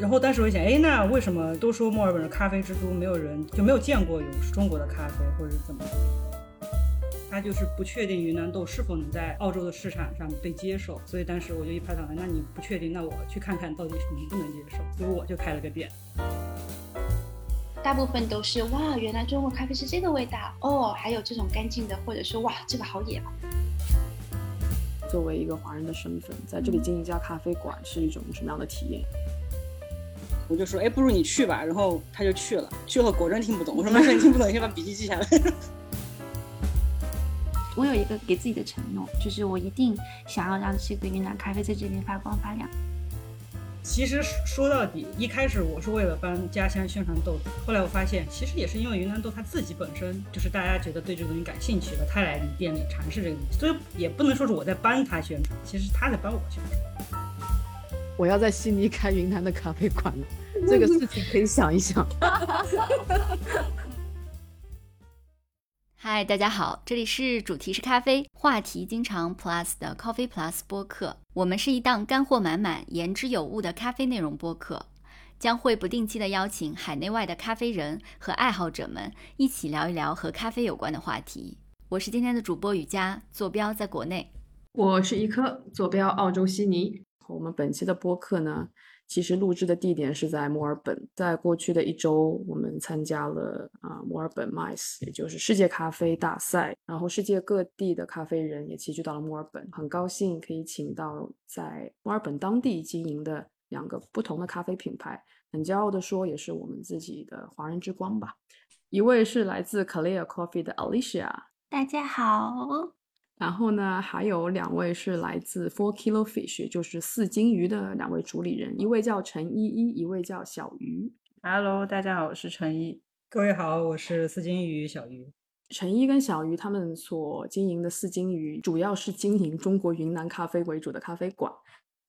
然后当时我想，哎，那为什么都说墨尔本的咖啡之都，没有人就没有见过有中国的咖啡，或者是怎么？他就是不确定云南豆是否能在澳洲的市场上被接受，所以当时我就一拍脑袋，那你不确定，那我去看看到底能不能接受，所以我就开了个店。大部分都是哇，原来中国咖啡是这个味道哦，还有这种干净的，或者说哇，这个好野啊。作为一个华人的身份，在这里经营一家咖啡馆是一种什么样的体验？我就说，哎，不如你去吧。然后他就去了，去了果真听不懂。我说没事，你听不懂，你先把笔记记下来。我有一个给自己的承诺，就是我一定想要让这个云南咖啡在这边发光发亮。其实说到底，一开始我是为了帮家乡宣传豆子，后来我发现，其实也是因为云南豆它自己本身就是大家觉得对这个东西感兴趣了，他来你店里尝试这个东西，所以也不能说是我在帮他宣传，其实他在帮我宣传。我要在悉尼开云南的咖啡馆了，这个事情可以想一想。嗨，大家好，这里是主题是咖啡，话题经常 Plus 的 Coffee Plus 播客。我们是一档干货满满、言之有物的咖啡内容播客，将会不定期的邀请海内外的咖啡人和爱好者们一起聊一聊和咖啡有关的话题。我是今天的主播雨佳，坐标在国内。我是一颗，坐标澳洲悉尼。我们本期的播客呢？其实录制的地点是在墨尔本。在过去的一周，我们参加了啊墨尔本 MICE，也就是世界咖啡大赛。然后世界各地的咖啡人也齐聚到了墨尔本。很高兴可以请到在墨尔本当地经营的两个不同的咖啡品牌。很骄傲的说，也是我们自己的华人之光吧。一位是来自 Clear Coffee 的 Alicia，大家好。然后呢，还有两位是来自 Four Kilo Fish，就是四金鱼的两位主理人，一位叫陈依依，一位叫小鱼。Hello，大家好，我是陈依。各位好，我是四金鱼小鱼。陈依跟小鱼他们所经营的四金鱼，主要是经营中国云南咖啡为主的咖啡馆。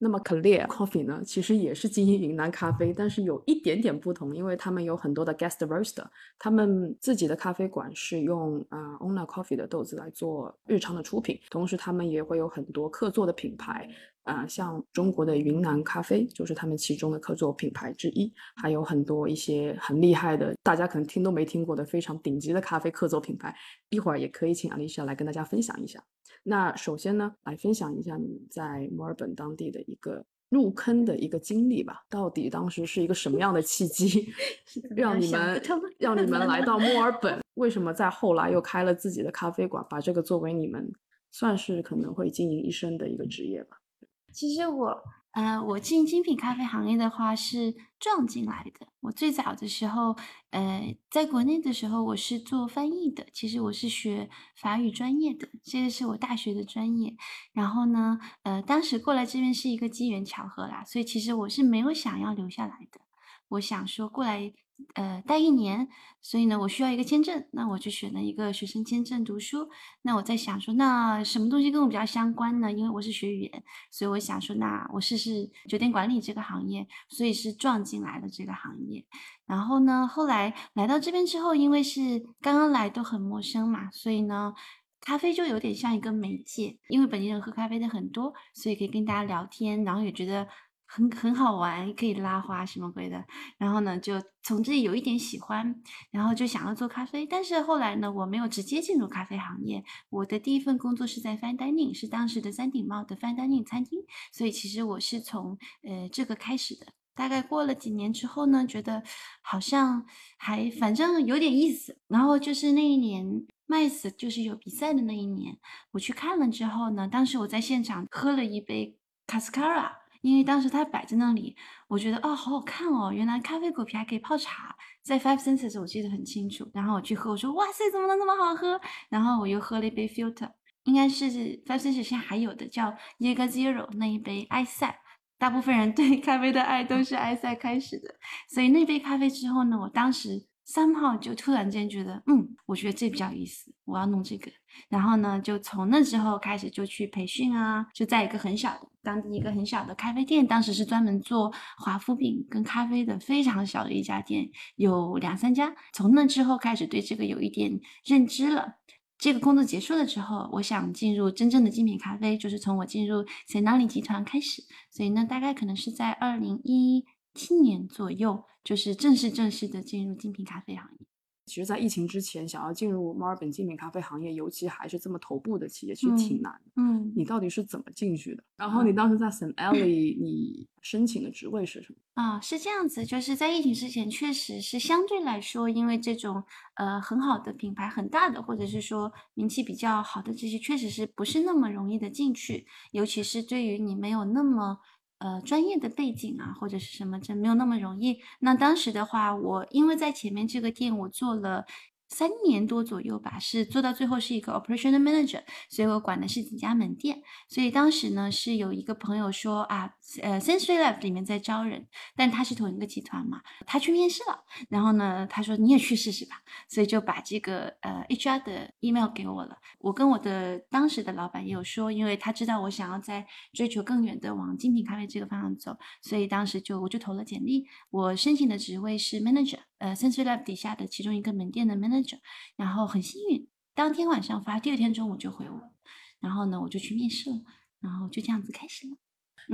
那么 Clear Coffee 呢，其实也是经营云南咖啡，但是有一点点不同，因为他们有很多的 guest roaster，他们自己的咖啡馆是用啊 Owner Coffee 的豆子来做日常的出品，同时他们也会有很多客座的品牌。啊，像中国的云南咖啡就是他们其中的客座品牌之一，还有很多一些很厉害的，大家可能听都没听过的非常顶级的咖啡客座品牌。一会儿也可以请阿丽莎来跟大家分享一下。那首先呢，来分享一下你们在墨尔本当地的一个入坑的一个经历吧。到底当时是一个什么样的契机，让你们让你们来到墨尔本？为什么在后来又开了自己的咖啡馆，把这个作为你们算是可能会经营一生的一个职业吧？其实我，呃，我进精品咖啡行业的话是撞进来的。我最早的时候，呃，在国内的时候我是做翻译的，其实我是学法语专业的，这个是我大学的专业。然后呢，呃，当时过来这边是一个机缘巧合啦，所以其实我是没有想要留下来的。我想说过来。呃，待一年，所以呢，我需要一个签证，那我就选了一个学生签证读书。那我在想说，那什么东西跟我比较相关呢？因为我是学语言，所以我想说，那我试试酒店管理这个行业，所以是撞进来了这个行业。然后呢，后来来到这边之后，因为是刚刚来都很陌生嘛，所以呢，咖啡就有点像一个媒介，因为本地人喝咖啡的很多，所以可以跟大家聊天，然后也觉得。很很好玩，可以拉花什么鬼的。然后呢，就从这里有一点喜欢，然后就想要做咖啡。但是后来呢，我没有直接进入咖啡行业。我的第一份工作是在 Fine Dining，是当时的三顶帽的 Fine Dining 餐厅。所以其实我是从呃这个开始的。大概过了几年之后呢，觉得好像还反正有点意思。然后就是那一年麦斯就是有比赛的那一年，我去看了之后呢，当时我在现场喝了一杯 Cascara。因为当时它摆在那里，我觉得哦，好好看哦，原来咖啡果皮还可以泡茶。在 Five Senses 我记得很清楚，然后我去喝，我说哇塞，怎么能那么好喝？然后我又喝了一杯 Filter，应该是 Five Senses 现在还有的叫 Yega Zero 那一杯埃塞。大部分人 对咖啡的爱都是埃塞开始的，所以那杯咖啡之后呢，我当时。三号就突然间觉得，嗯，我觉得这比较有意思，我要弄这个。然后呢，就从那之后开始就去培训啊，就在一个很小的当地一个很小的咖啡店，当时是专门做华夫饼跟咖啡的，非常小的一家店，有两三家。从那之后开始对这个有一点认知了。这个工作结束了之后，我想进入真正的精品咖啡，就是从我进入 s e n a l i 集团开始。所以呢，大概可能是在二零一。七年左右，就是正式正式的进入精品咖啡行业。其实，在疫情之前，想要进入墨尔本精品咖啡行业，尤其还是这么头部的企业，其实挺难的。嗯，你到底是怎么进去的？然后你当时在 St. Ellie，你申请的职位是什么？啊，是这样子，就是在疫情之前，确实是相对来说，因为这种呃很好的品牌、很大的，或者是说名气比较好的这些，确实是不是那么容易的进去，尤其是对于你没有那么。呃，专业的背景啊，或者是什么，这没有那么容易。那当时的话，我因为在前面这个店我做了。三年多左右吧，是做到最后是一个 operational manager，所以我管的是几家门店。所以当时呢，是有一个朋友说啊，呃，Sensory Lab 里面在招人，但他是同一个集团嘛，他去面试了。然后呢，他说你也去试试吧，所以就把这个呃 HR 的 email 给我了。我跟我的当时的老板也有说，因为他知道我想要在追求更远的往精品咖啡这个方向走，所以当时就我就投了简历。我申请的职位是 manager。呃，Sensory Lab 底下的其中一个门店的 manager，然后很幸运，当天晚上发，第二天中午就回我，然后呢，我就去面试了，然后就这样子开始了。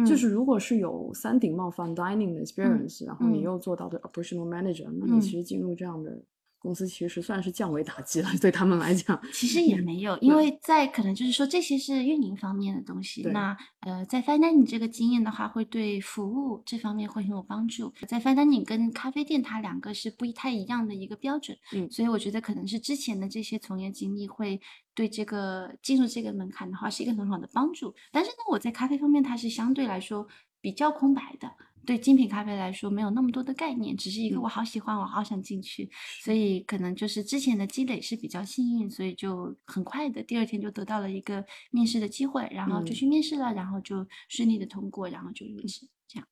就是如果是有三顶冒犯 dining 的 experience，然后你又做到的 operational manager，那你其实进入这样的。公司其实算是降维打击了，对他们来讲，其实也没有，因为在可能就是说这些是运营方面的东西。那呃，在 fine dining 这个经验的话，会对服务这方面会很有帮助。在 fine dining 跟咖啡店，它两个是不太一样的一个标准。嗯，所以我觉得可能是之前的这些从业经历会对这个进入这个门槛的话是一个很好的帮助。但是呢，我在咖啡方面，它是相对来说比较空白的。对精品咖啡来说，没有那么多的概念，只是一个我好喜欢，我好想进去，所以可能就是之前的积累是比较幸运，所以就很快的第二天就得到了一个面试的机会，然后就去面试了，然后就顺利的通过，然后就入职。这样，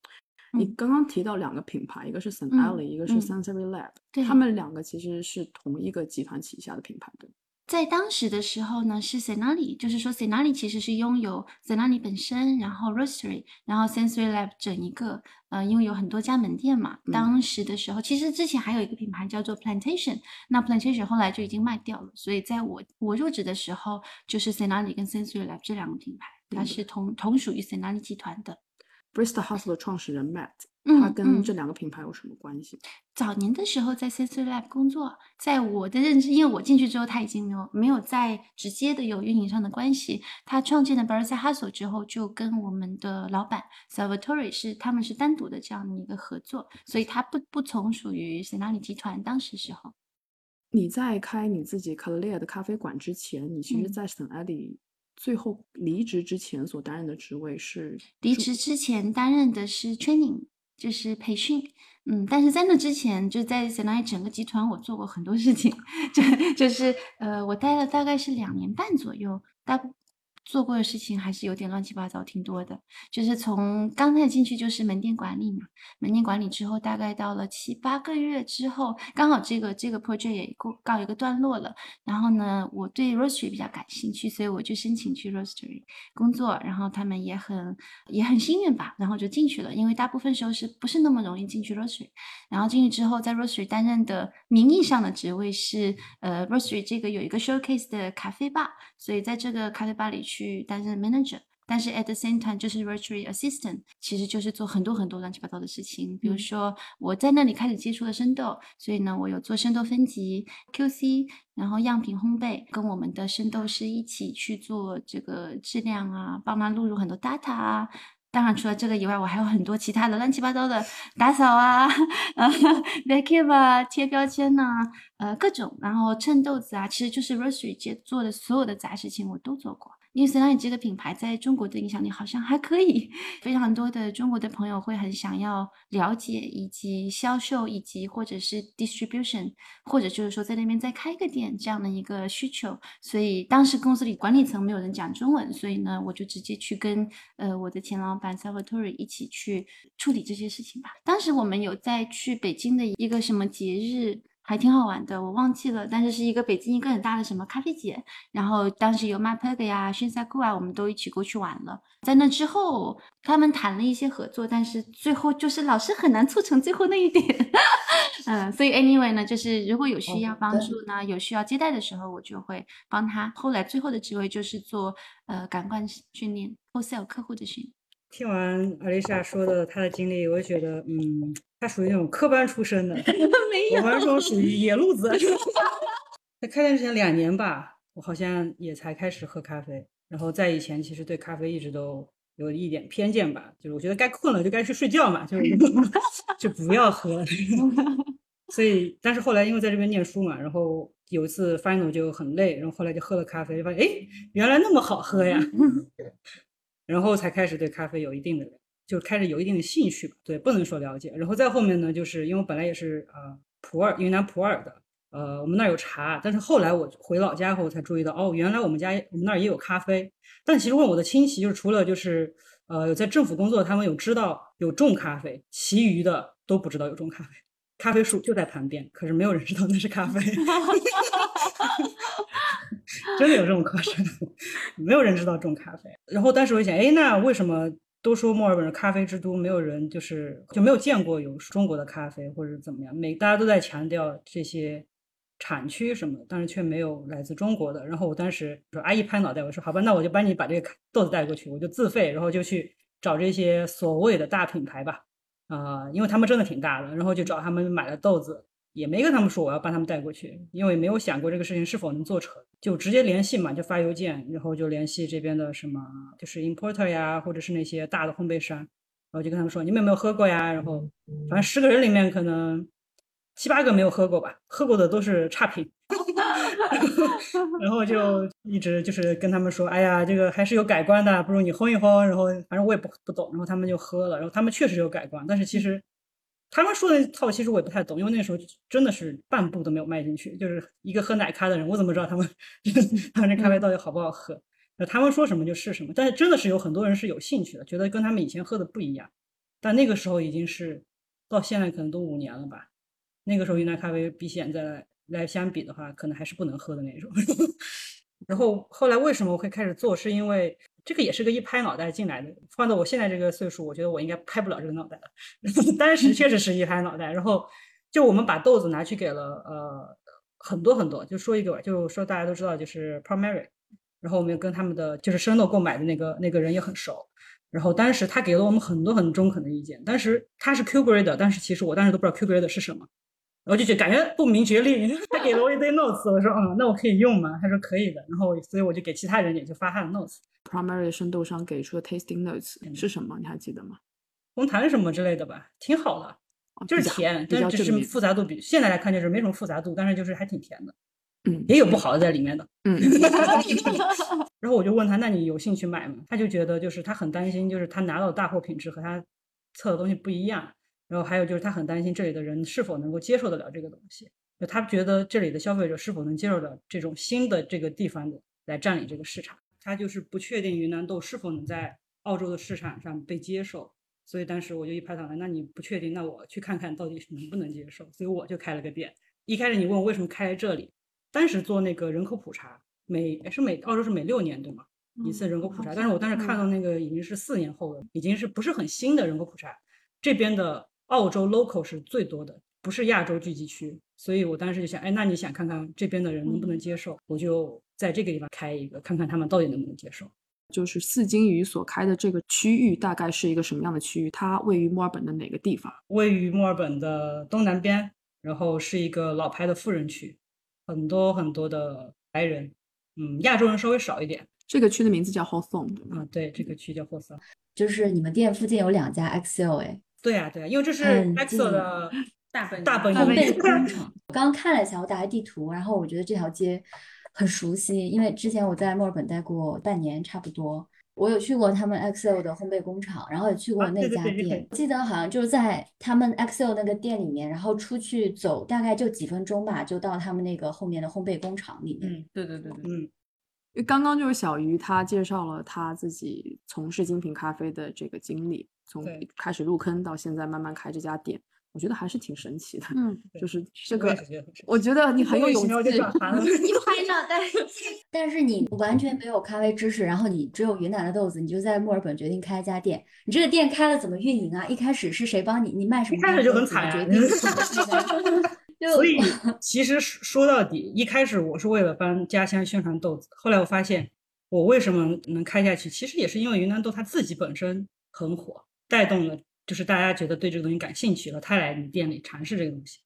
你刚刚提到两个品牌，一个是 St. Ellie，一个是 Sensory Lab，他。们两个其实是同一个集团旗下的品牌，对在当时的时候呢，是 Senali，就是说 Senali 其实是拥有 Senali 本身，然后 Roastery，然后 Sensory Lab 整一个，呃，因为有很多家门店嘛。当时的时候，其实之前还有一个品牌叫做 Plantation，那 Plantation 后来就已经卖掉了。所以在我我入职的时候，就是 Senali 跟 Sensory Lab 这两个品牌，它是同同属于 Senali 集团的。Bristol House 的创始人 Matt，他跟这两个品牌有什么关系？早年的时候在 Sensory Lab 工作，在我的认知，因为我进去之后，他已经没有没有再直接的有运营上的关系。他创建了 Bristol House 之后，就跟我们的老板 Salvatore 是他们是单独的这样的一个合作，所以他不不从属于 Senali 集团。当时时候，你在开你自己 c l e a r 的咖啡馆之前，你其实，在 Senali。最后离职之前所担任的职位是离职之前担任的是 training，就是培训。嗯，但是在那之前，就在相当于整个集团，我做过很多事情，就就是呃，我待了大概是两年半左右，大。做过的事情还是有点乱七八糟，挺多的。就是从刚才进去就是门店管理嘛，门店管理之后，大概到了七八个月之后，刚好这个这个 project 也告告一个段落了。然后呢，我对 roastery 比较感兴趣，所以我就申请去 roastery 工作。然后他们也很也很幸运吧，然后就进去了。因为大部分时候是不是那么容易进去 roastery？然后进去之后，在 roastery 担任的名义上的职位是呃 roastery 这个有一个 showcase 的咖啡吧，所以在这个咖啡吧里去。担任 manager，但是 at the same time 就是 virtual assistant，其实就是做很多很多乱七八糟的事情。比如说我在那里开始接触了生豆，所以呢，我有做生豆分级、QC，然后样品烘焙，跟我们的生豆师一起去做这个质量啊，帮忙录入很多 data 啊。当然，除了这个以外，我还有很多其他的乱七八糟的打扫啊，呃，vacuum 啊，贴标签呐，呃，各种，然后称豆子啊，其实就是 roastery 界做的所有的杂事情，我都做过。因为 senai 这个品牌在中国的影响力好像还可以，非常多的中国的朋友会很想要了解，以及销售，以及或者是 distribution，或者就是说在那边再开个店这样的一个需求。所以当时公司里管理层没有人讲中文，所以呢，我就直接去跟呃我的前老板 Salvatore 一起去处理这些事情吧。当时我们有在去北京的一个什么节日。还挺好玩的，我忘记了，但是是一个北京一个很大的什么咖啡节，然后当时有 m a p e g 呀、炫赛酷啊，我们都一起过去玩了。在那之后，他们谈了一些合作，但是最后就是老是很难促成最后那一点。嗯，所以 anyway 呢，就是如果有需要帮助呢，有需要接待的时候，我就会帮他。后来最后的职位就是做呃感官训练，wholesale 客户的训。听完阿丽莎说的她的经历，我就觉得，嗯，她属于那种科班出身的，没我们这种属于野路子。在开店之前两年吧，我好像也才开始喝咖啡，然后在以前其实对咖啡一直都有一点偏见吧，就是我觉得该困了就该去睡觉嘛，就 就不要喝了。所以，但是后来因为在这边念书嘛，然后有一次 final 就很累，然后后来就喝了咖啡，发现哎，原来那么好喝呀，然后才开始对咖啡有一定的，就开始有一定的兴趣吧。对，不能说了解。然后再后面呢，就是因为我本来也是呃普洱云南普洱的，呃我们那儿有茶，但是后来我回老家后才注意到，哦，原来我们家我们那儿也有咖啡。但其实问我的亲戚，就是除了就是呃有在政府工作，他们有知道有种咖啡，其余的都不知道有种咖啡。咖啡树就在旁边，可是没有人知道那是咖啡。真的有这种课程，没有人知道种咖啡。然后当时我想，哎，那为什么都说墨尔本是咖啡之都，没有人就是就没有见过有中国的咖啡或者怎么样？每大家都在强调这些产区什么，但是却没有来自中国的。然后我当时说，阿姨拍脑袋，我说好吧，那我就帮你把这个豆子带过去，我就自费，然后就去找这些所谓的大品牌吧。啊，因为他们真的挺大的，然后就找他们买了豆子，也没跟他们说我要帮他们带过去，因为没有想过这个事情是否能做成，就直接联系嘛，就发邮件，然后就联系这边的什么，就是 importer 呀，或者是那些大的烘焙商，然后就跟他们说你们有没有喝过呀？然后反正十个人里面可能七八个没有喝过吧，喝过的都是差评。然后就一直就是跟他们说，哎呀，这个还是有改观的，不如你烘一烘。然后反正我也不不懂，然后他们就喝了，然后他们确实有改观，但是其实他们说的套其实我也不太懂，因为那时候真的是半步都没有迈进去，就是一个喝奶咖的人，我怎么知道他们 他们这咖啡到底好不好喝？那他们说什么就是什么，但是真的是有很多人是有兴趣的，觉得跟他们以前喝的不一样。但那个时候已经是到现在可能都五年了吧，那个时候云南咖啡比现在。来相比的话，可能还是不能喝的那种。然后后来为什么我会开始做？是因为这个也是个一拍脑袋进来的。换到我现在这个岁数，我觉得我应该拍不了这个脑袋了。当时确实是一拍脑袋。然后就我们把豆子拿去给了呃很多很多，就说一个吧，就说大家都知道就是 Primary。然后我们跟他们的就是生豆购买的那个那个人也很熟。然后当时他给了我们很多很中肯的意见。当时他是 Q Grade，但是其实我当时都不知道 Q Grade 是什么。我就觉得感觉不明觉厉，他给了我一堆 notes，我说嗯，那我可以用吗？他说可以的，然后所以我就给其他人也就发他的 notes。Primary 深度上给出的 tasting notes 是什么？你还记得吗？红糖什么之类的吧，挺好的，就是甜，但是就是复杂度比现在来看就是没什么复杂度，但是就是还挺甜的，嗯，也有不好的在里面的，嗯。然后我就问他，那你有兴趣买吗？他就觉得就是他很担心，就是他拿到的大货品质和他测的东西不一样。然后还有就是，他很担心这里的人是否能够接受得了这个东西。就他觉得这里的消费者是否能接受了这种新的这个地方的来占领这个市场。他就是不确定云南豆是否能在澳洲的市场上被接受。所以当时我就一拍脑袋，那你不确定，那我去看看到底能不能接受。所以我就开了个店。一开始你问我为什么开在这里，当时做那个人口普查，每是每澳洲是每六年对吗？一次人口普查。但是我当时看到那个已经是四年后了，已经是不是很新的人口普查，这边的。澳洲 local 是最多的，不是亚洲聚集区，所以我当时就想，哎，那你想看看这边的人能不能接受，我就在这个地方开一个，看看他们到底能不能接受。就是四金鱼所开的这个区域大概是一个什么样的区域？它位于墨尔本的哪个地方？位于墨尔本的东南边，然后是一个老牌的富人区，很多很多的白人，嗯，亚洲人稍微少一点。这个区的名字叫 Hawthorne，啊，对，这个区叫 Hawthorne。就是你们店附近有两家 XL 哎。对呀，对呀，因为这是 EXO 的大本大本营工厂。我刚刚看了一下，我打开地图，然后我觉得这条街很熟悉，因为之前我在墨尔本待过半年，差不多。我有去过他们 Excel 的烘焙工厂，然后也去过那家店。记得好像就是在他们 Excel 那个店里面，然后出去走大概就几分钟吧，就到他们那个后面的烘焙工厂里面。嗯，对对对对，嗯。刚刚就是小鱼他介绍了他自己从事精品咖啡的这个经历。从开始入坑到现在慢慢开这家店，我觉得还是挺神奇的。嗯，就是这个，我觉得你很有勇气。你拍脑袋，但是你完全没有咖啡知识，然后你只有云南的豆子，你就在墨尔本决定开一家店。你这个店开了怎么运营啊？一开始是谁帮你？你卖什么？一开始就很惨。所以其实说到底，一开始我是为了帮家乡宣传豆子，后来我发现我为什么能开下去，其实也是因为云南豆它自己本身。很火，带动了就是大家觉得对这个东西感兴趣了，他来你店里尝试这个东西。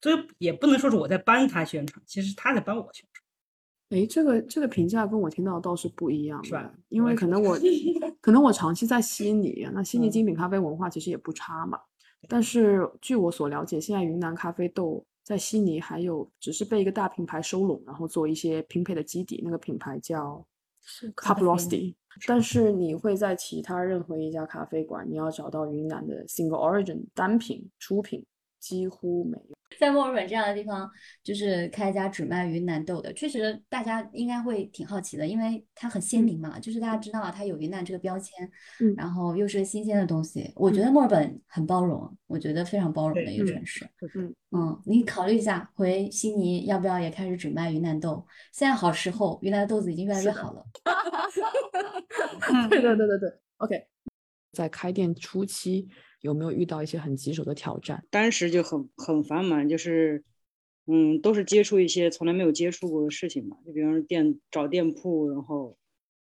所以也不能说是我在帮他宣传，其实他在帮我宣传。哎，这个这个评价跟我听到倒是不一样，是吧？因为可能我 可能我长期在悉尼，那悉尼精品咖啡文化其实也不差嘛。但是据我所了解，现在云南咖啡豆在悉尼还有只是被一个大品牌收拢，然后做一些拼配的基底，那个品牌叫 Cup Roasty。但是你会在其他任何一家咖啡馆，你要找到云南的 Single Origin 单品出品几乎没有。在墨尔本这样的地方，就是开一家只卖云南豆的，确实大家应该会挺好奇的，因为它很鲜明嘛，就是大家知道它有云南这个标签，嗯，然后又是新鲜的东西。我觉得墨尔本很包容，我觉得非常包容的一个城市。嗯嗯，你考虑一下回悉尼要不要也开始只卖云南豆？现在好时候，云南的豆子已经越来越好了。对对对对对，OK，在开店初期。有没有遇到一些很棘手的挑战？当时就很很繁忙，就是，嗯，都是接触一些从来没有接触过的事情嘛，就比方说店找店铺，然后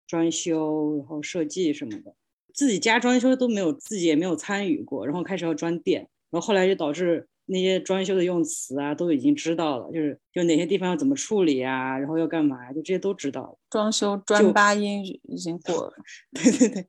装修，然后设计什么的，自己家装修都没有，自己也没有参与过，然后开始要装店，然后后来就导致那些装修的用词啊都已经知道了，就是就哪些地方要怎么处理啊，然后要干嘛，就这些都知道了。装修专八音已经过了，对 对对。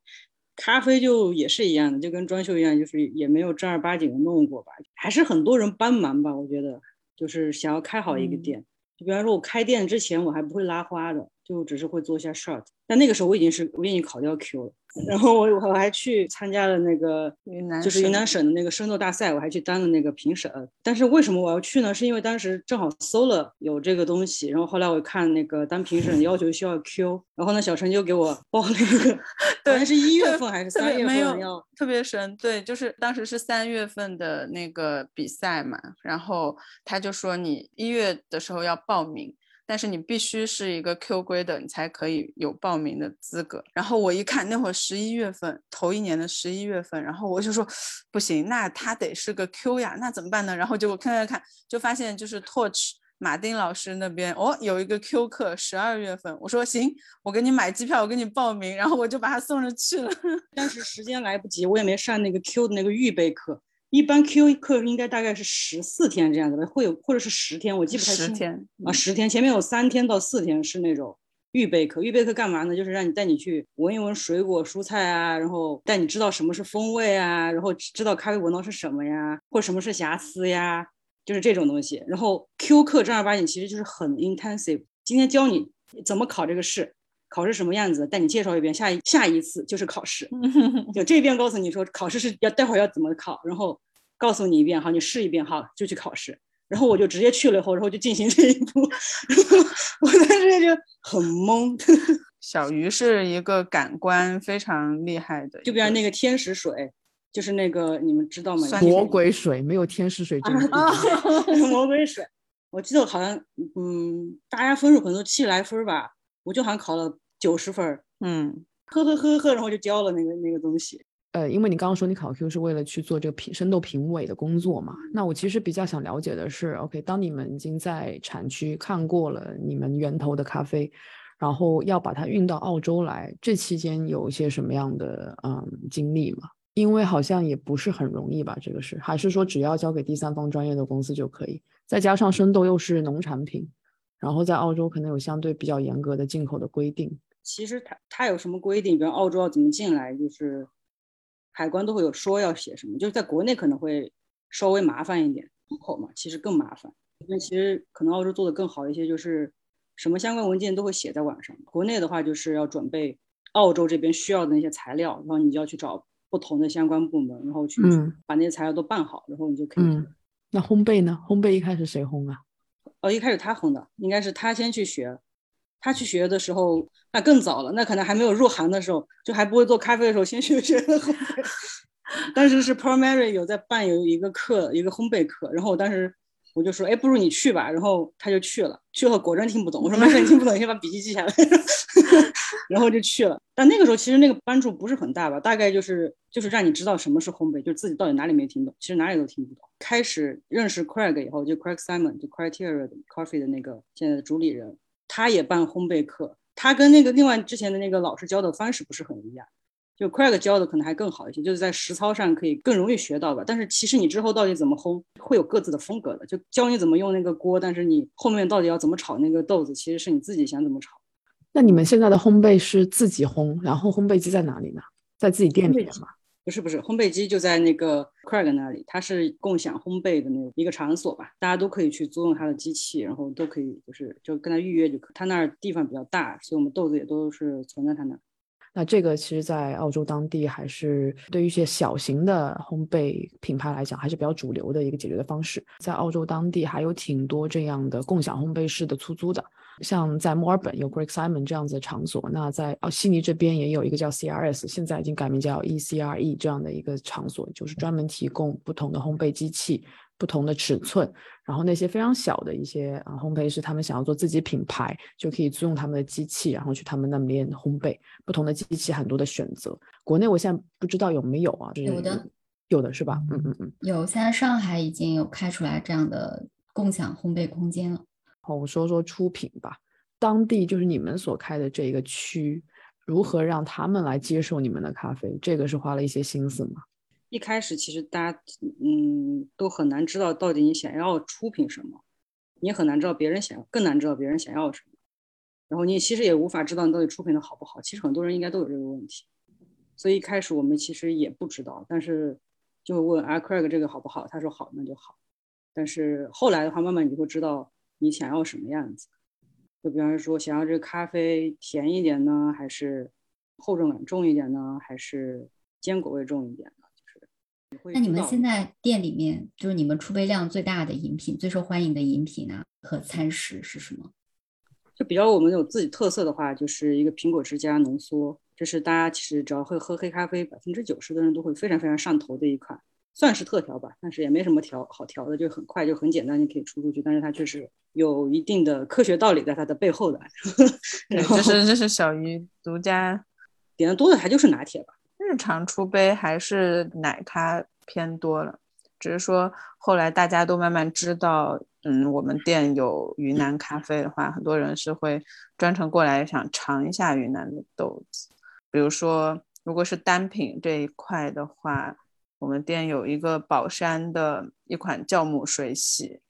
咖啡就也是一样的，就跟装修一样，就是也没有正儿八经的弄过吧，还是很多人帮忙吧。我觉得就是想要开好一个店，就比方说我开店之前我还不会拉花的，就只是会做一下 shot，但那个时候我已经是我已经考掉 Q 了。然后我我还去参加了那个云南，就是云南省的那个生豆大赛，我还去当了那个评审。但是为什么我要去呢？是因为当时正好搜了有这个东西，然后后来我看那个当评审要求需要 Q，然后呢小陈就给我报了一个，对，是一月份还是三月份没有特别神，对，就是当时是三月份的那个比赛嘛，然后他就说你一月的时候要报名。但是你必须是一个 Q 规的，你才可以有报名的资格。然后我一看那会儿十一月份，头一年的十一月份，然后我就说不行，那他得是个 Q 呀，那怎么办呢？然后结果看看看，就发现就是 Torch 马丁老师那边哦有一个 Q 课，十二月份。我说行，我给你买机票，我给你报名，然后我就把他送着去了。但是时间来不及，我也没上那个 Q 的那个预备课。一般 Q 课应该大概是十四天这样子的，会有或者是十天，我记不太清。十天啊，十天，前面有三天到四天是那种预备课。预备课干嘛呢？就是让你带你去闻一闻水果蔬菜啊，然后带你知道什么是风味啊，然后知道咖啡闻到是什么呀，或什么是瑕疵呀，就是这种东西。然后 Q 课正儿八经其实就是很 intensive。今天教你怎么考这个试。考试什么样子？带你介绍一遍。下一下一次就是考试，就这遍告诉你说考试是要待会儿要怎么考，然后告诉你一遍，好，你试一遍，好，就去考试。然后我就直接去了以后，然后就进行这一步。我当时就很懵。小鱼是一个感官非常厉害的，就比如那个天使水，就是那个你们知道吗？魔鬼水没有天使水这么 魔鬼水，我记得好像嗯，大家分数可能都七十来分吧。我就好像考了九十分嗯，呵呵呵呵，然后就交了那个那个东西。呃，因为你刚刚说你考 Q 是为了去做这个评深度评委的工作嘛，那我其实比较想了解的是，OK，当你们已经在产区看过了你们源头的咖啡，然后要把它运到澳洲来，这期间有一些什么样的嗯经历吗？因为好像也不是很容易吧，这个是还是说只要交给第三方专业的公司就可以？再加上生豆又是农产品。然后在澳洲可能有相对比较严格的进口的规定。其实它它有什么规定？比如澳洲要怎么进来，就是海关都会有说要写什么。就是在国内可能会稍微麻烦一点，出口嘛，其实更麻烦。那其实可能澳洲做的更好一些，就是什么相关文件都会写在网上。国内的话就是要准备澳洲这边需要的那些材料，然后你就要去找不同的相关部门，然后去把那些材料都办好，然后你就可以。嗯，那烘焙呢？烘焙一开始谁烘啊？哦，一开始他红的，应该是他先去学。他去学的时候，那更早了，那可能还没有入行的时候，就还不会做咖啡的时候，先学学烘焙。当时是 Primary 有在办有一个课，一个烘焙课，然后我当时我就说，哎，不如你去吧。然后他就去了，去了果真听不懂。我说没事，你听不懂，你先把笔记记下来。然后就去了。但那个时候其实那个帮助不是很大吧，大概就是就是让你知道什么是烘焙，就自己到底哪里没听懂，其实哪里都听不懂。开始认识 Craig 以后，就 Craig Simon，就 Criteria Coffee 的那个现在的主理人，他也办烘焙课。他跟那个另外之前的那个老师教的方式不是很一样。就 Craig 教的可能还更好一些，就是在实操上可以更容易学到吧。但是其实你之后到底怎么烘，会有各自的风格的。就教你怎么用那个锅，但是你后面到底要怎么炒那个豆子，其实是你自己想怎么炒。那你们现在的烘焙是自己烘，然后烘焙机在哪里呢？在自己店里面吗？不是不是，烘焙机就在那个 Craig 那里，它是共享烘焙的那一个场所吧，大家都可以去租用他的机器，然后都可以就是就跟他预约就可。他那儿地方比较大，所以我们豆子也都是存在他那儿。那这个其实，在澳洲当地还是对于一些小型的烘焙品牌来讲，还是比较主流的一个解决的方式。在澳洲当地还有挺多这样的共享烘焙室的出租的，像在墨尔本有 Greg Simon 这样子的场所，那在哦悉尼这边也有一个叫 CRS，现在已经改名叫 ECRE 这样的一个场所，就是专门提供不同的烘焙机器。不同的尺寸，然后那些非常小的一些啊烘焙师，他们想要做自己品牌，就可以租用他们的机器，然后去他们那边烘焙。不同的机器很多的选择，国内我现在不知道有没有啊？有的，有的是吧？嗯嗯嗯，有。现在上海已经有开出来这样的共享烘焙空间了。好，我说说出品吧。当地就是你们所开的这一个区，如何让他们来接受你们的咖啡？这个是花了一些心思吗？一开始其实大家嗯都很难知道到底你想要出品什么，你很难知道别人想，更难知道别人想要什么。然后你其实也无法知道你到底出品的好不好。其实很多人应该都有这个问题，所以一开始我们其实也不知道，但是就问啊 Craig 这个好不好？他说好，那就好。但是后来的话，慢慢你就会知道你想要什么样子。就比方说，想要这个咖啡甜一点呢，还是厚重感重一点呢，还是坚果味重一点呢？就是？那你们现在店里面就是你们出杯量最大的饮品、最受欢迎的饮品呢和餐食是什么？就比较我们有自己特色的话，就是一个苹果汁加浓缩，这是大家其实只要会喝黑咖啡，百分之九十的人都会非常非常上头的一款，算是特调吧，但是也没什么调好调的，就很快就很简单就可以出出去，但是它确实有一定的科学道理在它的背后的。对，这是这是小鱼独家点的多的，还就是拿铁吧。日常出杯还是奶咖偏多了，只是说后来大家都慢慢知道，嗯，我们店有云南咖啡的话，很多人是会专程过来想尝一下云南的豆子。比如说，如果是单品这一块的话，我们店有一个宝山的一款酵母水洗，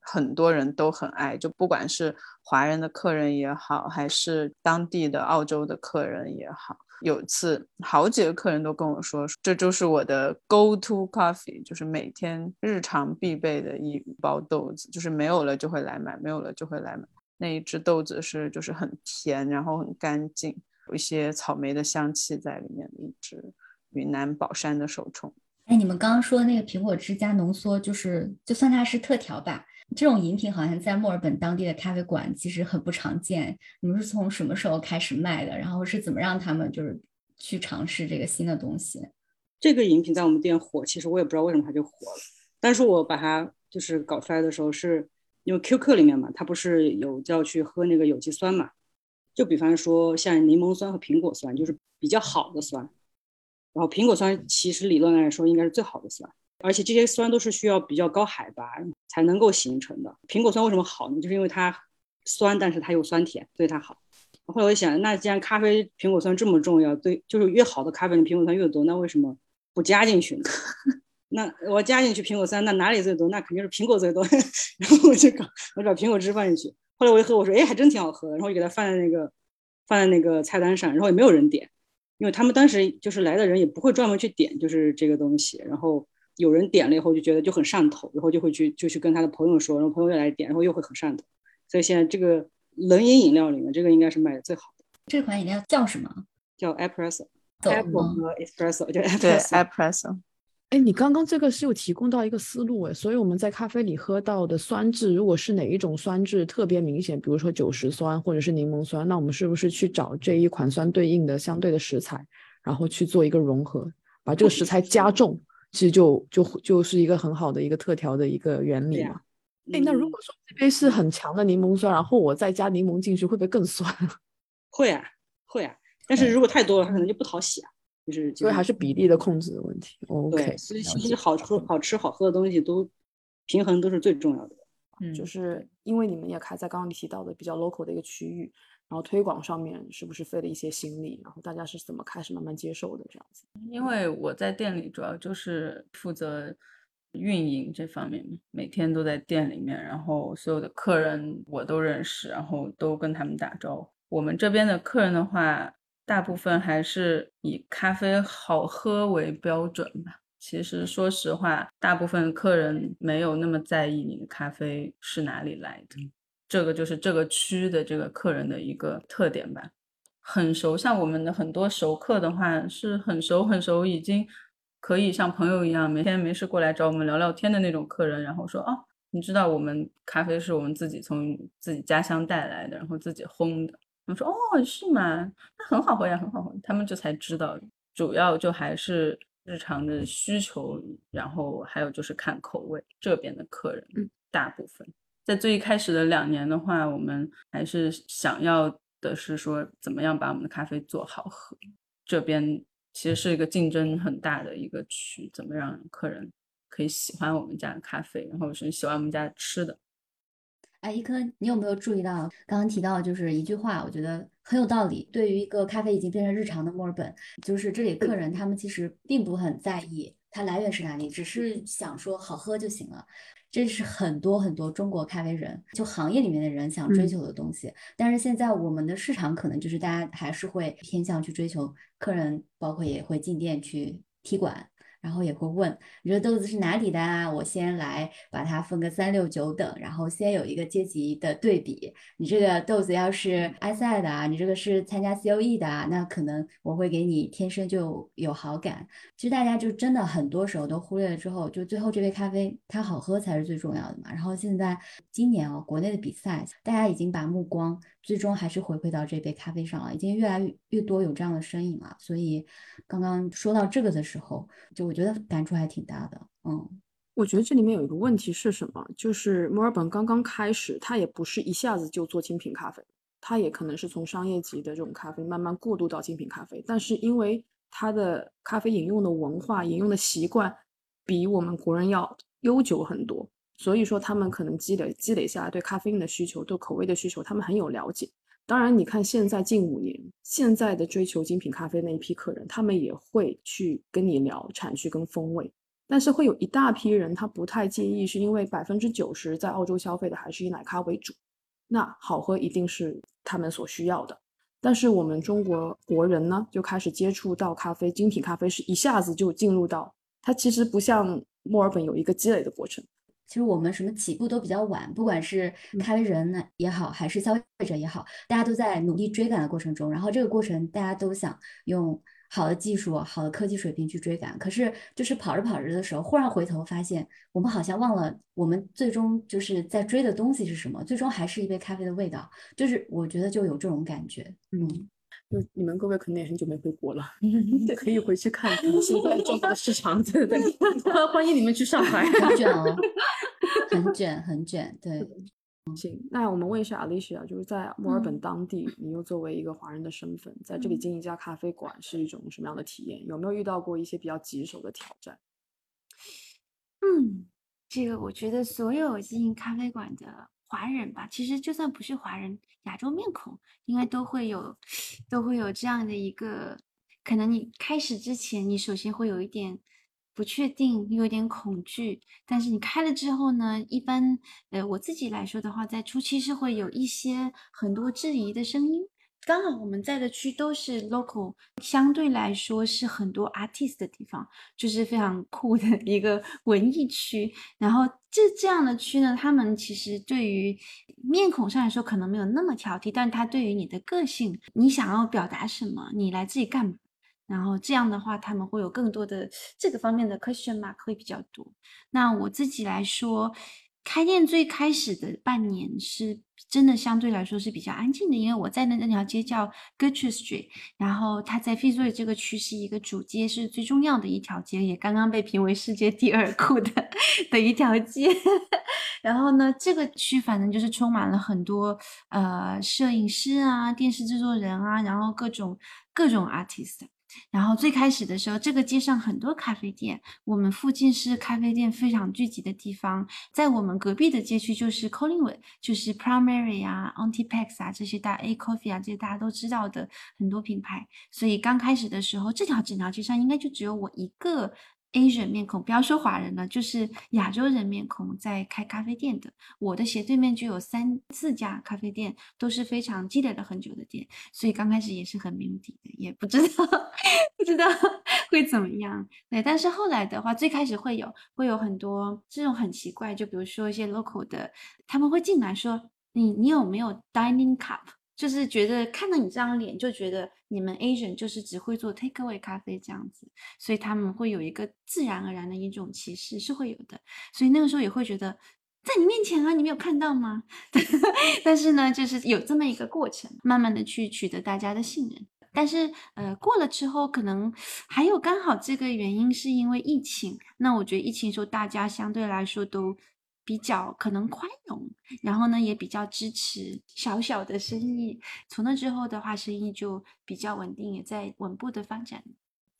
很多人都很爱，就不管是华人的客人也好，还是当地的澳洲的客人也好。有一次，好几个客人都跟我说，这就是我的 go to coffee，就是每天日常必备的一包豆子，就是没有了就会来买，没有了就会来买。那一只豆子是就是很甜，然后很干净，有一些草莓的香气在里面的一只云南宝山的手冲。哎，你们刚刚说的那个苹果汁加浓缩，就是就算它是特调吧。这种饮品好像在墨尔本当地的咖啡馆其实很不常见。你们是从什么时候开始卖的？然后是怎么让他们就是去尝试这个新的东西？这个饮品在我们店火，其实我也不知道为什么它就火了。但是我把它就是搞出来的时候，是因为 QQ 里面嘛，它不是有叫去喝那个有机酸嘛？就比方说像柠檬酸和苹果酸，就是比较好的酸。然后苹果酸其实理论来说应该是最好的酸。而且这些酸都是需要比较高海拔才能够形成的。苹果酸为什么好呢？就是因为它酸，但是它又酸甜，所以它好。后来我想，那既然咖啡苹果酸这么重要，对，就是越好的咖啡的苹果酸越多，那为什么不加进去呢？那我加进去苹果酸，那哪里最多？那肯定是苹果最多。然后我就搞，我把苹果汁放进去。后来我一喝，我说，哎，还真挺好喝的。然后我就给它放在那个放在那个菜单上，然后也没有人点，因为他们当时就是来的人也不会专门去点，就是这个东西。然后。有人点了以后就觉得就很上头，然后就会去就去跟他的朋友说，然后朋友又来点，然后又会很上头。所以现在这个冷饮饮料里面，这个应该是卖的最好的。这款饮料叫什么？叫 Espresso，Apple 和 Espresso 就 Espresso。哎，你刚刚这个是有提供到一个思路哎，所以我们在咖啡里喝到的酸质，如果是哪一种酸质特别明显，比如说酒石酸或者是柠檬酸，那我们是不是去找这一款酸对应的相对的食材，然后去做一个融合，把这个食材加重？其实就就就是一个很好的一个特调的一个原理嘛。哎，那如果说这杯是很强的柠檬酸，然后我再加柠檬进去，会不会更酸？会啊，会啊。但是如果太多了，它可能就不讨喜啊。就是所以还是比例的控制的问题。OK，所以其实好喝、好吃、好喝的东西都平衡都是最重要的。嗯，就是因为你们也开在刚刚你提到的比较 local 的一个区域，然后推广上面是不是费了一些心力，然后大家是怎么开始慢慢接受的这样子？因为我在店里主要就是负责运营这方面，每天都在店里面，然后所有的客人我都认识，然后都跟他们打招呼。我们这边的客人的话，大部分还是以咖啡好喝为标准吧。其实说实话，大部分客人没有那么在意你的咖啡是哪里来的。这个就是这个区的这个客人的一个特点吧，很熟。像我们的很多熟客的话，是很熟很熟，已经可以像朋友一样，每天没事过来找我们聊聊天的那种客人。然后说，哦，你知道我们咖啡是我们自己从自己家乡带来的，然后自己烘的。我说，哦，是吗？那很好喝呀，很好喝。他们就才知道，主要就还是日常的需求，然后还有就是看口味。这边的客人，嗯，大部分。在最一开始的两年的话，我们还是想要的是说，怎么样把我们的咖啡做好喝。这边其实是一个竞争很大的一个区，怎么让客人可以喜欢我们家的咖啡，然后是喜欢我们家吃的。哎，一颗，你有没有注意到刚刚提到就是一句话，我觉得很有道理。对于一个咖啡已经变成日常的墨尔本，就是这里客人他们其实并不很在意它来源是哪里，只是想说好喝就行了。这是很多很多中国咖啡人，就行业里面的人想追求的东西。但是现在我们的市场可能就是大家还是会偏向去追求客人，包括也会进店去踢馆。然后也会问你这豆子是哪里的啊？我先来把它分个三六九等，然后先有一个阶级的对比。你这个豆子要是埃塞的啊，你这个是参加 COE 的啊，那可能我会给你天生就有好感。其实大家就真的很多时候都忽略了之后，就最后这杯咖啡它好喝才是最重要的嘛。然后现在今年哦，国内的比赛，大家已经把目光。最终还是回馈到这杯咖啡上了，已经越来越多有这样的身影了。所以刚刚说到这个的时候，就我觉得感触还挺大的。嗯，我觉得这里面有一个问题是什么？就是墨尔本刚刚开始，它也不是一下子就做精品咖啡，它也可能是从商业级的这种咖啡慢慢过渡到精品咖啡。但是因为它的咖啡饮用的文化、饮用的习惯比我们国人要悠久很多。所以说，他们可能积累积累下来对咖啡因的需求、对口味的需求，他们很有了解。当然，你看现在近五年，现在的追求精品咖啡那一批客人，他们也会去跟你聊产区跟风味。但是会有一大批人，他不太介意，是因为百分之九十在澳洲消费的还是以奶咖为主，那好喝一定是他们所需要的。但是我们中国国人呢，就开始接触到咖啡，精品咖啡是一下子就进入到，它其实不像墨尔本有一个积累的过程。其实我们什么起步都比较晚，不管是咖啡人呢也好，还是消费者也好，大家都在努力追赶的过程中。然后这个过程，大家都想用好的技术、好的科技水平去追赶。可是就是跑着跑着的时候，忽然回头发现，我们好像忘了我们最终就是在追的东西是什么。最终还是一杯咖啡的味道。就是我觉得就有这种感觉。嗯，就你们各位可能也很久没回国了，可以回去看看现在中国的市场。对对，欢迎你们去上海。很 卷哦。很卷，很卷，对。行，那我们问一下 Alicia，就是在墨尔本当地，你又作为一个华人的身份，在这里经营一家咖啡馆是一种什么样的体验？有没有遇到过一些比较棘手的挑战？嗯，这个我觉得所有经营咖啡馆的华人吧，其实就算不是华人，亚洲面孔应该都会有，都会有这样的一个，可能你开始之前，你首先会有一点。不确定，有点恐惧，但是你开了之后呢？一般，呃，我自己来说的话，在初期是会有一些很多质疑的声音。刚好我们在的区都是 local，相对来说是很多 artist 的地方，就是非常酷的一个文艺区。然后这这样的区呢，他们其实对于面孔上来说可能没有那么挑剔，但他对于你的个性，你想要表达什么，你来自己干嘛？然后这样的话，他们会有更多的这个方面的 question mark 会比较多。那我自己来说，开店最开始的半年是真的相对来说是比较安静的，因为我在的那条街叫 Gertie Street，然后它在 Fitzroy 这个区是一个主街，是最重要的一条街，也刚刚被评为世界第二酷的的一条街。然后呢，这个区反正就是充满了很多呃摄影师啊、电视制作人啊，然后各种各种 artist。然后最开始的时候，这个街上很多咖啡店，我们附近是咖啡店非常聚集的地方，在我们隔壁的街区就是 Collingwood，就是 Primary 啊、a n t i p a x 啊这些大 A Coffee 啊这些大家都知道的很多品牌，所以刚开始的时候，这条整条街上应该就只有我一个。Asian 面孔，不要说华人了，就是亚洲人面孔在开咖啡店的。我的斜对面就有三四家咖啡店，都是非常积累了很久的店，所以刚开始也是很没有底的，也不知道 不知道 会怎么样。对，但是后来的话，最开始会有会有很多这种很奇怪，就比如说一些 local 的，他们会进来说你你有没有 dining cup？就是觉得看到你这张脸，就觉得你们 Asian 就是只会做 takeaway 咖啡这样子，所以他们会有一个自然而然的一种歧视是会有的。所以那个时候也会觉得，在你面前啊，你没有看到吗？但是呢，就是有这么一个过程，慢慢的去取得大家的信任。但是呃，过了之后，可能还有刚好这个原因是因为疫情。那我觉得疫情时候大家相对来说都。比较可能宽容，然后呢也比较支持小小的生意。从那之后的话，生意就比较稳定，也在稳步的发展。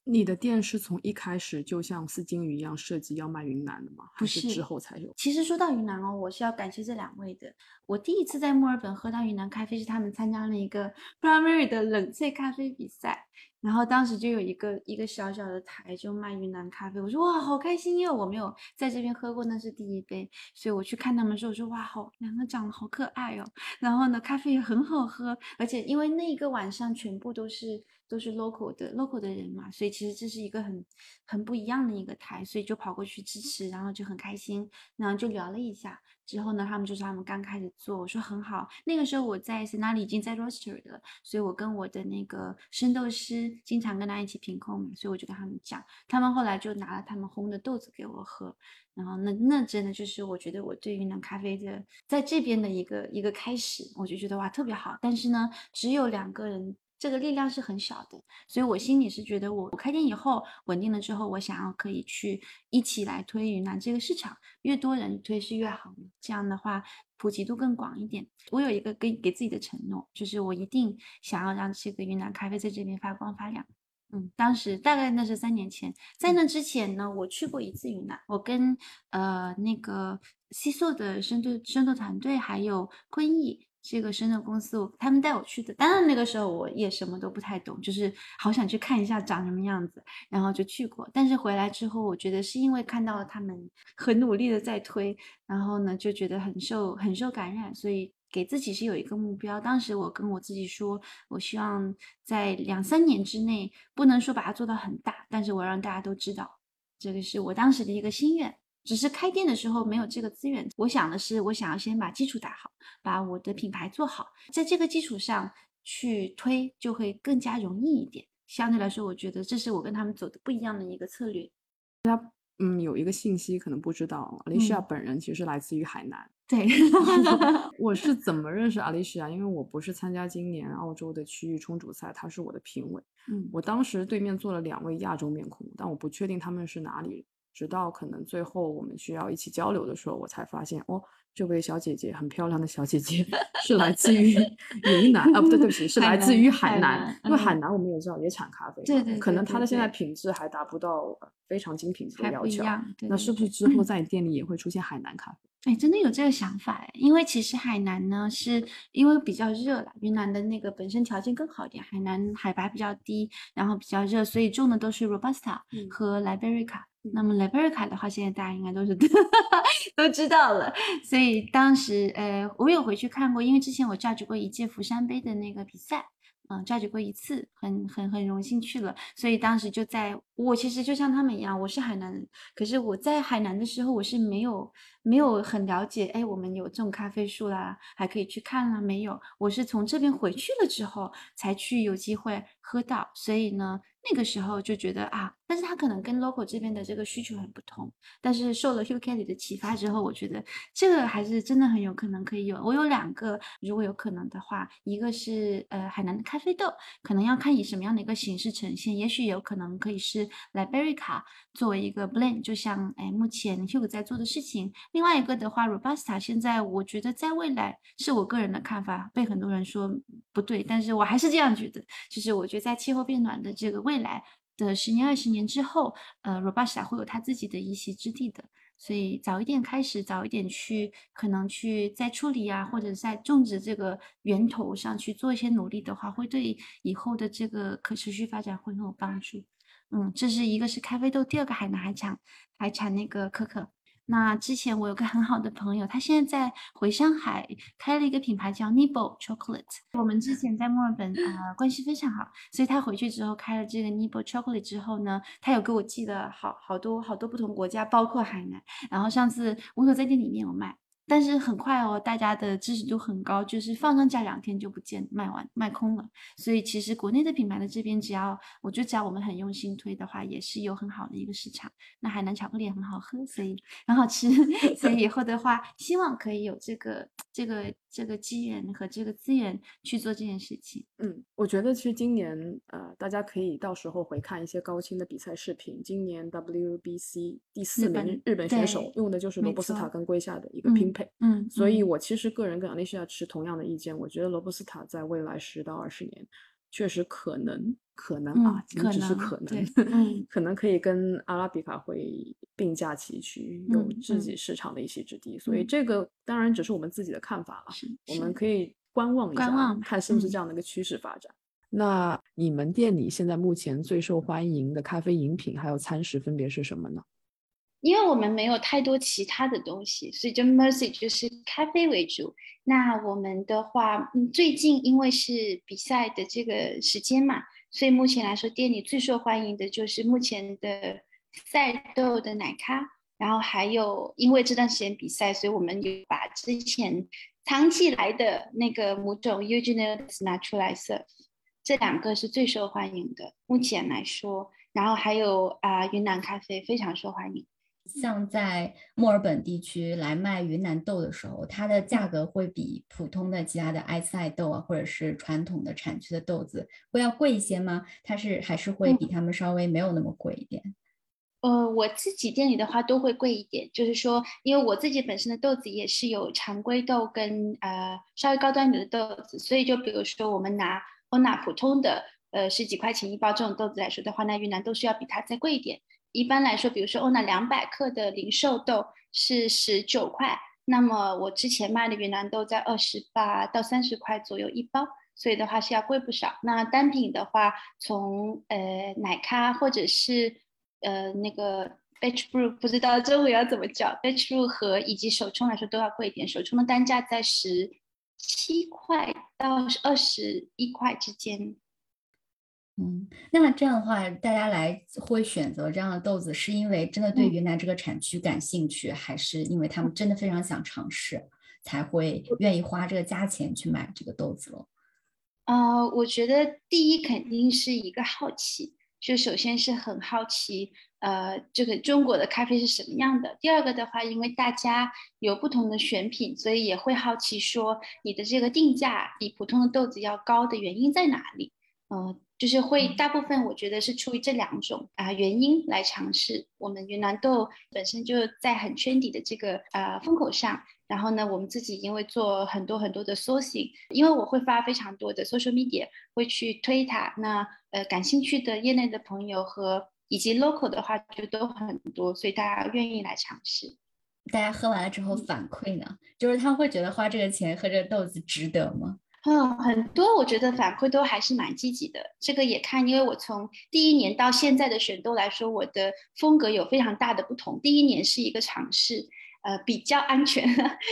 你的店是从一开始就像丝巾鱼一样设计要卖云南的吗？还是之后才有？其实说到云南哦，我是要感谢这两位的。我第一次在墨尔本喝到云南咖啡，是他们参加了一个 Primary 的冷萃咖啡比赛。然后当时就有一个一个小小的台，就卖云南咖啡。我说哇，好开心，因为我没有在这边喝过，那是第一杯，所以我去看他们说，我说哇，好，两个长得好可爱哦。然后呢，咖啡也很好喝，而且因为那一个晚上全部都是都是 local 的 local 的人嘛，所以其实这是一个很很不一样的一个台，所以就跑过去支持，然后就很开心，然后就聊了一下。之后呢，他们就说他们刚开始做，我说很好。那个时候我在 s 那里已经在 roastery 了，所以我跟我的那个生豆师经常跟他一起品控嘛，所以我就跟他们讲，他们后来就拿了他们烘的豆子给我喝，然后那那真的就是我觉得我对云南咖啡的在这边的一个一个开始，我就觉得哇特别好。但是呢，只有两个人。这个力量是很小的，所以我心里是觉得，我我开店以后稳定了之后，我想要可以去一起来推云南这个市场，越多人推是越好这样的话，普及度更广一点。我有一个给给自己的承诺，就是我一定想要让这个云南咖啡在这边发光发亮。嗯，当时大概那是三年前，在那之前呢，我去过一次云南，我跟呃那个西索的深度深度团队还有坤毅。这个深圳公司，我他们带我去的。当然那个时候我也什么都不太懂，就是好想去看一下长什么样子，然后就去过。但是回来之后，我觉得是因为看到了他们很努力的在推，然后呢就觉得很受很受感染，所以给自己是有一个目标。当时我跟我自己说，我希望在两三年之内，不能说把它做到很大，但是我让大家都知道，这个是我当时的一个心愿。只是开店的时候没有这个资源，我想的是，我想要先把基础打好，把我的品牌做好，在这个基础上去推，就会更加容易一点。相对来说，我觉得这是我跟他们走的不一样的一个策略。大家，嗯，有一个信息可能不知道，阿丽西亚本人其实来自于海南。对，我是怎么认识阿丽西亚？因为我不是参加今年澳洲的区域冲煮赛，他是我的评委。嗯，我当时对面坐了两位亚洲面孔，但我不确定他们是哪里人。直到可能最后我们需要一起交流的时候，我才发现哦，这位小姐姐很漂亮的小姐姐 是来自于 云南啊，不对，对不起，是来自于海南。因为海南我们也知道也产咖啡，对对，可能它的现在品质还达不到非常精品级的要求。那是不是之后在你店里也会出现海南咖啡？哎，真的有这个想法哎，因为其实海南呢，是因为比较热了，云南的那个本身条件更好一点，海南海拔比较低，然后比较热，所以种的都是 robusta 和 liberica。那么拉斐尔卡的话，现在大家应该都是 都知道了，所以当时呃，我有回去看过，因为之前我 judge 过一届釜山杯的那个比赛。嗯，召集过一次，很很很荣幸去了，所以当时就在我其实就像他们一样，我是海南人，可是我在海南的时候，我是没有没有很了解，哎，我们有种咖啡树啦，还可以去看啦，没有，我是从这边回去了之后才去有机会喝到，所以呢。那个时候就觉得啊，但是他可能跟 local 这边的这个需求很不同。但是受了 Hugh Kelly 的启发之后，我觉得这个还是真的很有可能可以有。我有两个，如果有可能的话，一个是呃海南的咖啡豆，可能要看以什么样的一个形式呈现，也许有可能可以是 Liberica 作为一个 blend，就像哎目前 Hugh 在做的事情。另外一个的话，Robusta 现在我觉得在未来是我个人的看法，被很多人说不对，但是我还是这样觉得，就是我觉得在气候变暖的这个未来的十年、二十年之后，呃，Robusta 会有它自己的一席之地的。所以早一点开始，早一点去，可能去在处理啊，或者在种植这个源头上去做一些努力的话，会对以后的这个可持续发展会很有帮助。嗯，这是一个是咖啡豆，第二个海南还产还产那个可可。那之前我有个很好的朋友，他现在在回上海开了一个品牌叫 Nibble Chocolate。我们之前在墨尔本啊关系非常好，所以他回去之后开了这个 Nibble Chocolate 之后呢，他有给我寄了好好多好多不同国家，包括海南。然后上次我有在店里面有卖。但是很快哦，大家的支持度很高，就是放上假两天就不见卖完卖空了。所以其实国内的品牌的这边，只要我觉得只要我们很用心推的话，也是有很好的一个市场。那海南巧克力也很好喝，所以很好吃。所以以后的话，希望可以有这个这个这个机缘和这个资源去做这件事情。嗯，我觉得其实今年呃，大家可以到时候回看一些高清的比赛视频。今年 WBC 第四名日本选手用的就是罗伯斯塔跟龟下的一个拼配。嗯，所以我其实个人跟 Alicia 持同样的意见，我觉得罗伯斯塔在未来十到二十年，确实可能可能啊，仅只是可能，嗯，可能可以跟阿拉比卡会并驾齐驱，有自己市场的一席之地。所以这个当然只是我们自己的看法了，我们可以观望一下，看是不是这样的一个趋势发展。那你们店里现在目前最受欢迎的咖啡饮品还有餐食分别是什么呢？因为我们没有太多其他的东西，所以就 Mercy 就是咖啡为主。那我们的话，嗯，最近因为是比赛的这个时间嘛，所以目前来说店里最受欢迎的就是目前的赛豆的奶咖。然后还有因为这段时间比赛，所以我们就把之前藏起来的那个母种 e u g e n i s 拿出来 serve，这两个是最受欢迎的，目前来说。然后还有啊，云南咖啡非常受欢迎。像在墨尔本地区来卖云南豆的时候，它的价格会比普通的其他的埃塞豆啊，或者是传统的产区的豆子会要贵一些吗？它是还是会比他们稍微没有那么贵一点？呃，我自己店里的话都会贵一点，就是说，因为我自己本身的豆子也是有常规豆跟呃稍微高端点的豆子，所以就比如说我们拿欧娜普通的呃十几块钱一包这种豆子来说的话，那云南豆是要比它再贵一点。一般来说，比如说欧娜两百克的零售豆是十九块，那么我之前卖的云南豆在二十八到三十块左右一包，所以的话是要贵不少。那单品的话，从呃奶咖或者是呃那个 batch brew，不知道中文要怎么叫 batch brew 和以及手冲来说都要贵一点，手冲的单价在十七块到二十一块之间。嗯，那这样的话，大家来会选择这样的豆子，是因为真的对云南这个产区感兴趣，还是因为他们真的非常想尝试，才会愿意花这个价钱去买这个豆子了？呃，我觉得第一肯定是一个好奇，就首先是很好奇，呃，这个中国的咖啡是什么样的。第二个的话，因为大家有不同的选品，所以也会好奇说你的这个定价比普通的豆子要高的原因在哪里？嗯。就是会大部分，我觉得是出于这两种啊原因来尝试。我们云南豆本身就在很圈底的这个呃风口上，然后呢，我们自己因为做很多很多的 sourcing，因为我会发非常多的 social media，会去推它。那呃感兴趣的业内的朋友和以及 local 的话就都很多，所以大家愿意来尝试。大家喝完了之后反馈呢？就是他会觉得花这个钱喝这个豆子值得吗？嗯，很多我觉得反馈都还是蛮积极的。这个也看，因为我从第一年到现在的选豆来说，我的风格有非常大的不同。第一年是一个尝试。呃，比较安全，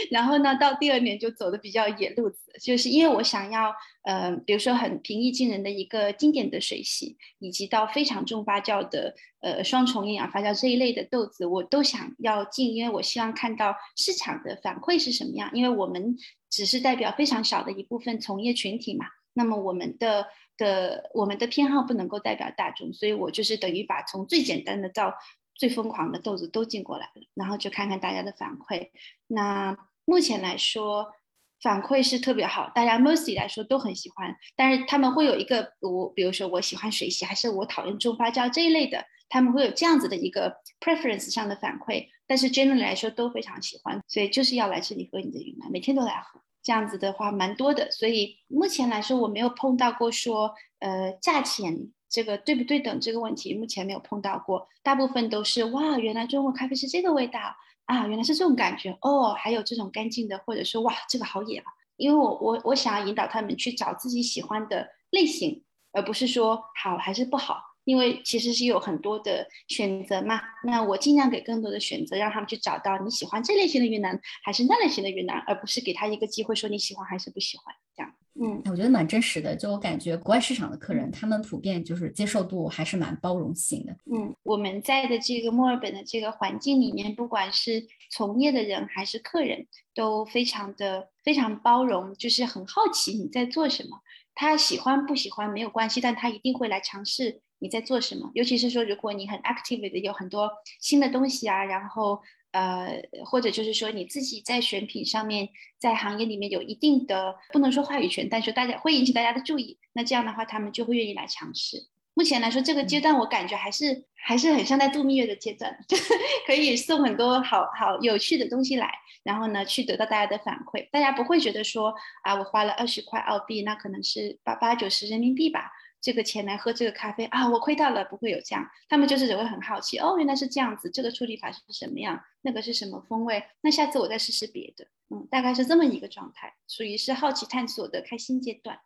然后呢，到第二年就走的比较野路子，就是因为我想要，呃，比如说很平易近人的一个经典的水洗，以及到非常重发酵的，呃，双重营养发酵这一类的豆子，我都想要进，因为我希望看到市场的反馈是什么样，因为我们只是代表非常小的一部分从业群体嘛，那么我们的的我们的偏好不能够代表大众，所以我就是等于把从最简单的到。最疯狂的豆子都进过来了，然后就看看大家的反馈。那目前来说，反馈是特别好，大家 mostly 来说都很喜欢。但是他们会有一个我，比如说我喜欢水洗，还是我讨厌重发酵这一类的，他们会有这样子的一个 preference 上的反馈。但是 generally 来说都非常喜欢，所以就是要来这里喝你的云南，每天都来喝。这样子的话蛮多的，所以目前来说我没有碰到过说呃价钱这个对不对等这个问题，目前没有碰到过。大部分都是哇，原来中国咖啡是这个味道啊，原来是这种感觉哦，还有这种干净的，或者说哇这个好野啊。因为我我我想要引导他们去找自己喜欢的类型，而不是说好还是不好。因为其实是有很多的选择嘛，那我尽量给更多的选择，让他们去找到你喜欢这类型的云南还是那类型的云南，而不是给他一个机会说你喜欢还是不喜欢这样。嗯，我觉得蛮真实的，就我感觉国外市场的客人，他们普遍就是接受度还是蛮包容性的。嗯，我们在的这个墨尔本的这个环境里面，不管是从业的人还是客人，都非常的非常包容，就是很好奇你在做什么，他喜欢不喜欢没有关系，但他一定会来尝试。你在做什么？尤其是说，如果你很 active 的有很多新的东西啊，然后呃，或者就是说你自己在选品上面，在行业里面有一定的不能说话语权，但是大家会引起大家的注意，那这样的话，他们就会愿意来尝试。目前来说，这个阶段我感觉还是还是很像在度蜜月的阶段，可以送很多好好有趣的东西来，然后呢，去得到大家的反馈。大家不会觉得说啊，我花了二十块澳币，那可能是八八九十人民币吧。这个钱来喝这个咖啡啊，我亏到了，不会有这样，他们就是只会很好奇哦，原来是这样子，这个处理法是什么样，那个是什么风味，那下次我再试试别的，嗯，大概是这么一个状态，属于是好奇探索的开心阶段。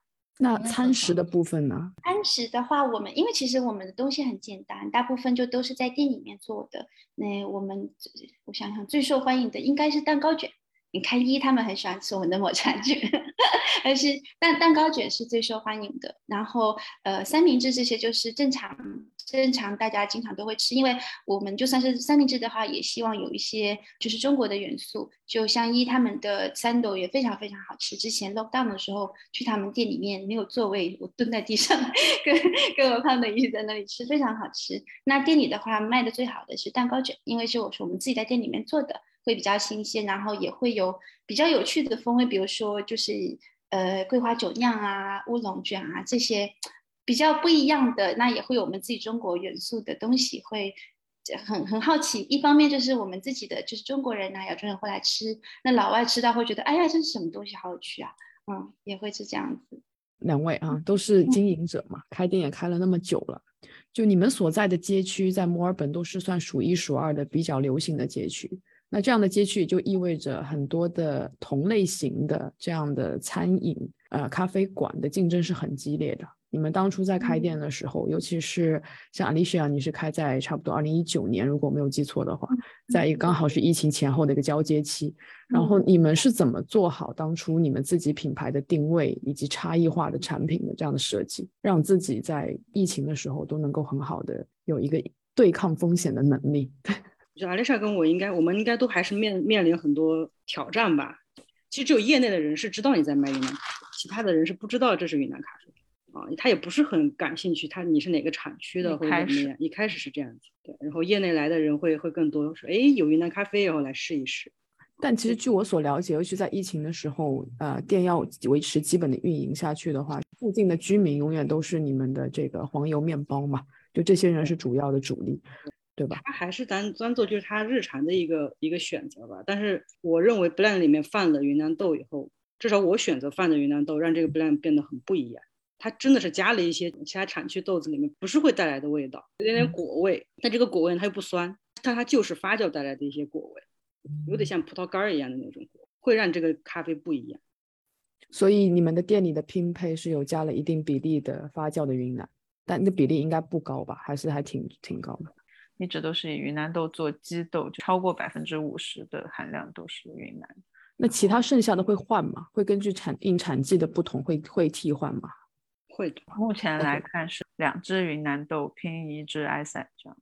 那餐食的部分呢？餐食的话，我们因为其实我们的东西很简单，大部分就都是在店里面做的。那我们我想想，最受欢迎的应该是蛋糕卷。你看一，他们很喜欢吃我们的抹茶卷，但是蛋蛋糕卷是最受欢迎的。然后呃，三明治这些就是正常正常大家经常都会吃，因为我们就算是三明治的话，也希望有一些就是中国的元素。就像一他们的三斗也非常非常好吃。之前 lock down 的时候去他们店里面没有座位，我蹲在地上 跟跟我胖的一起在那里吃，非常好吃。那店里的话卖的最好的是蛋糕卷，因为是我是我们自己在店里面做的。会比较新鲜，然后也会有比较有趣的风味，比如说就是呃桂花酒酿啊、乌龙卷啊这些比较不一样的，那也会有我们自己中国元素的东西，会很很好奇。一方面就是我们自己的就是中国人啊，亚洲人会来吃，那老外吃到会觉得哎呀这是什么东西，好有趣啊，嗯，也会是这样子。两位啊都是经营者嘛，开店也开了那么久了，就你们所在的街区在墨尔本都是算数一数二的比较流行的街区。那这样的街区就意味着很多的同类型的这样的餐饮，呃，咖啡馆的竞争是很激烈的。你们当初在开店的时候，尤其是像 Alicia，你是开在差不多二零一九年，如果没有记错的话，在一个刚好是疫情前后的一个交接期。然后你们是怎么做好当初你们自己品牌的定位以及差异化的产品的这样的设计，让自己在疫情的时候都能够很好的有一个对抗风险的能力？我觉得阿丽莎跟我应该，我们应该都还是面面临很多挑战吧。其实只有业内的人是知道你在卖云南咖啡，其他的人是不知道这是云南咖啡啊，他也不是很感兴趣。他你是哪个产区的或者怎么样？一开始是这样子，对。然后业内来的人会会更多说，哎，有云南咖啡，然后来试一试。但其实据我所了解，尤其在疫情的时候，呃，店要维持基本的运营下去的话，附近的居民永远都是你们的这个黄油面包嘛，就这些人是主要的主力。对吧？他还是咱专做，就是他日常的一个一个选择吧。但是我认为 blend 里面放了云南豆以后，至少我选择放的云南豆，让这个 blend 变得很不一样。它真的是加了一些其他产区豆子里面不是会带来的味道，有点点果味。但这个果味它又不酸，但它就是发酵带来的一些果味，有点像葡萄干儿一样的那种果，会让这个咖啡不一样。所以你们的店里的拼配是有加了一定比例的发酵的云南，但那比例应该不高吧？还是还挺挺高的？一直都是以云南豆做基豆，就超过百分之五十的含量都是云南。那其他剩下的会换吗？会根据产应产季的不同会会替换吗？会的。目前来看是两只云南豆拼一只埃塞这样。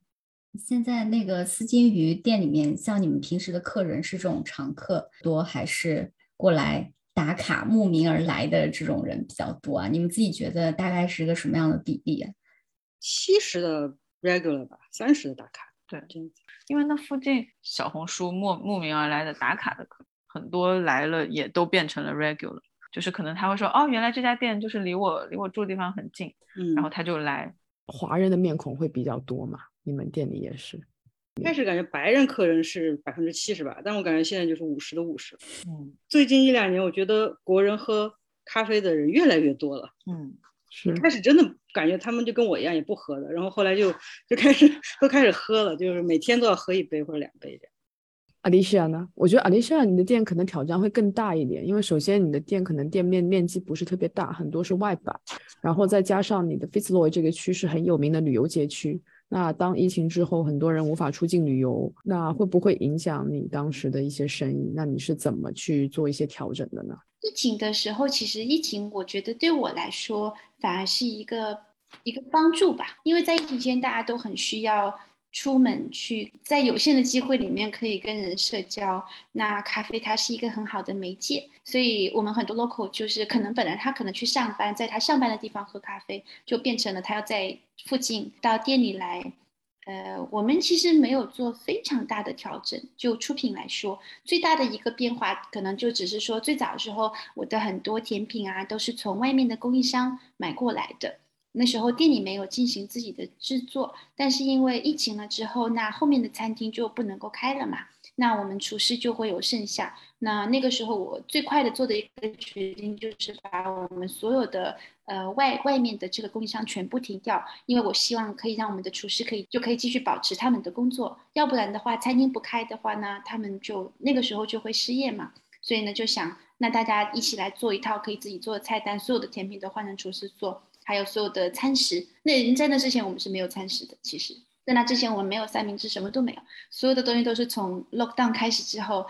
现在那个丝巾鱼店里面，像你们平时的客人是这种常客多，还是过来打卡慕名而来的这种人比较多啊？你们自己觉得大概是一个什么样的比例啊？七十的。regular 吧，三十的打卡，对，这样子。因为那附近小红书慕慕名而来的打卡的客很多来了，也都变成了 regular，就是可能他会说，哦，原来这家店就是离我离我住的地方很近，嗯，然后他就来。华人的面孔会比较多嘛？你们店里也是？开始感觉白人客人是百分之七十吧，但我感觉现在就是五十的五十。嗯最近一两年，我觉得国人喝咖啡的人越来越多了。嗯，是开始真的感觉他们就跟我一样也不喝的，然后后来就就开始都开始喝了，就是每天都要喝一杯或者两杯这样。阿丽西亚呢？我觉得阿丽西亚你的店可能挑战会更大一点，因为首先你的店可能店面面积不是特别大，很多是外摆，然后再加上你的 Fitzroy 这个区是很有名的旅游街区。那当疫情之后，很多人无法出境旅游，那会不会影响你当时的一些生意？那你是怎么去做一些调整的呢？疫情的时候，其实疫情我觉得对我来说反而是一个一个帮助吧，因为在疫情期间大家都很需要出门去，在有限的机会里面可以跟人社交。那咖啡它是一个很好的媒介，所以我们很多 local 就是可能本来他可能去上班，在他上班的地方喝咖啡，就变成了他要在附近到店里来。呃，我们其实没有做非常大的调整，就出品来说，最大的一个变化可能就只是说，最早的时候我的很多甜品啊都是从外面的供应商买过来的，那时候店里没有进行自己的制作，但是因为疫情了之后，那后面的餐厅就不能够开了嘛，那我们厨师就会有剩下。那那个时候我最快的做的一个决定就是把我们所有的呃外外面的这个供应商全部停掉，因为我希望可以让我们的厨师可以就可以继续保持他们的工作，要不然的话餐厅不开的话呢，他们就那个时候就会失业嘛。所以呢就想那大家一起来做一套可以自己做的菜单，所有的甜品都换成厨师做，还有所有的餐食。那在那之前我们是没有餐食的，其实在那之前我们没有三明治，什么都没有，所有的东西都是从 lockdown 开始之后。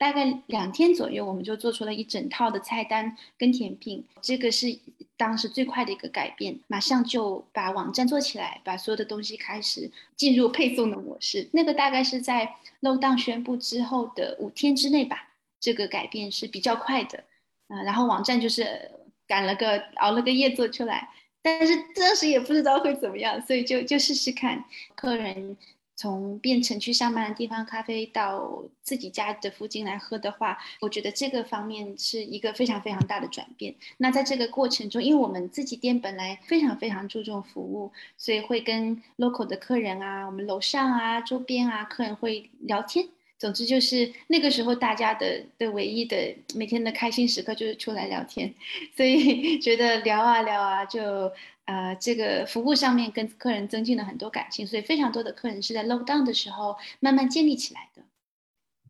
大概两天左右，我们就做出了一整套的菜单跟甜品，这个是当时最快的一个改变。马上就把网站做起来，把所有的东西开始进入配送的模式。那个大概是在 lockdown 宣布之后的五天之内吧，这个改变是比较快的。嗯、然后网站就是赶了个熬了个夜做出来，但是当时也不知道会怎么样，所以就就试试看客人。从变成去上班的地方咖啡到自己家的附近来喝的话，我觉得这个方面是一个非常非常大的转变。那在这个过程中，因为我们自己店本来非常非常注重服务，所以会跟 local 的客人啊，我们楼上啊、周边啊客人会聊天。总之就是那个时候大家的的唯一的每天的开心时刻就是出来聊天，所以觉得聊啊聊啊就。呃，这个服务上面跟客人增进了很多感情，所以非常多的客人是在 low down 的时候慢慢建立起来的。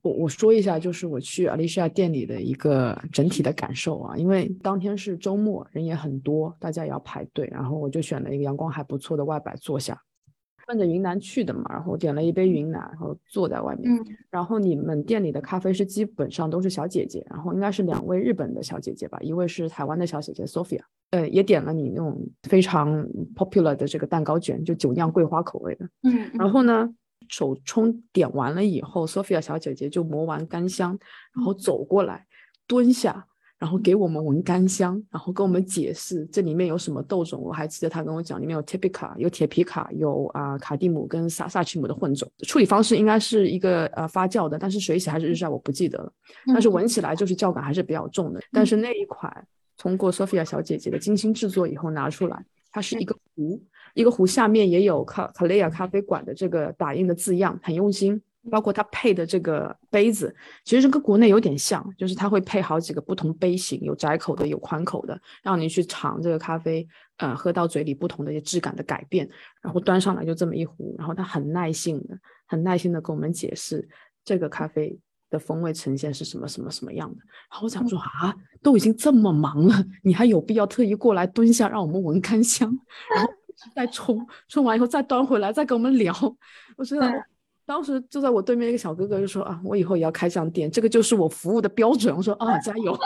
我我说一下，就是我去 Alicia 店里的一个整体的感受啊，因为当天是周末，人也很多，大家也要排队，然后我就选了一个阳光还不错的外摆坐下，奔着云南去的嘛，然后点了一杯云南，然后坐在外面。嗯，然后你们店里的咖啡师基本上都是小姐姐，然后应该是两位日本的小姐姐吧，一位是台湾的小姐姐 Sophia，呃，也点了你那种非常 popular 的这个蛋糕卷，就酒酿桂花口味的。嗯，然后呢，手冲点完了以后，Sophia 小姐姐就磨完干香，然后走过来蹲下，然后给我们闻干香，然后跟我们解释这里面有什么豆种。我还记得他跟我讲，里面有 t i p i c a、有铁皮卡、有啊、卡蒂姆跟萨萨奇姆的混种。处理方式应该是一个呃发酵的，但是水洗还是日晒我不记得了。但是闻起来就是酵感还是比较重的。但是那一款通过 Sophia 小姐姐的精心制作以后拿出来，它是一个壶。一个壶下面也有卡卡雷亚咖啡馆的这个打印的字样，很用心。包括它配的这个杯子，其实跟国内有点像，就是它会配好几个不同杯型，有窄口的，有宽口的，让你去尝这个咖啡，呃，喝到嘴里不同的一些质感的改变。然后端上来就这么一壶，然后他很耐心的、很耐心的跟我们解释这个咖啡的风味呈现是什么什么什么样的。然后我想说啊，都已经这么忙了，你还有必要特意过来蹲下让我们闻干香，然后。再冲冲完以后再端回来，再跟我们聊。我知道，当时就在我对面一个小哥哥就说啊，我以后也要开这样店，这个就是我服务的标准。我说啊，加油！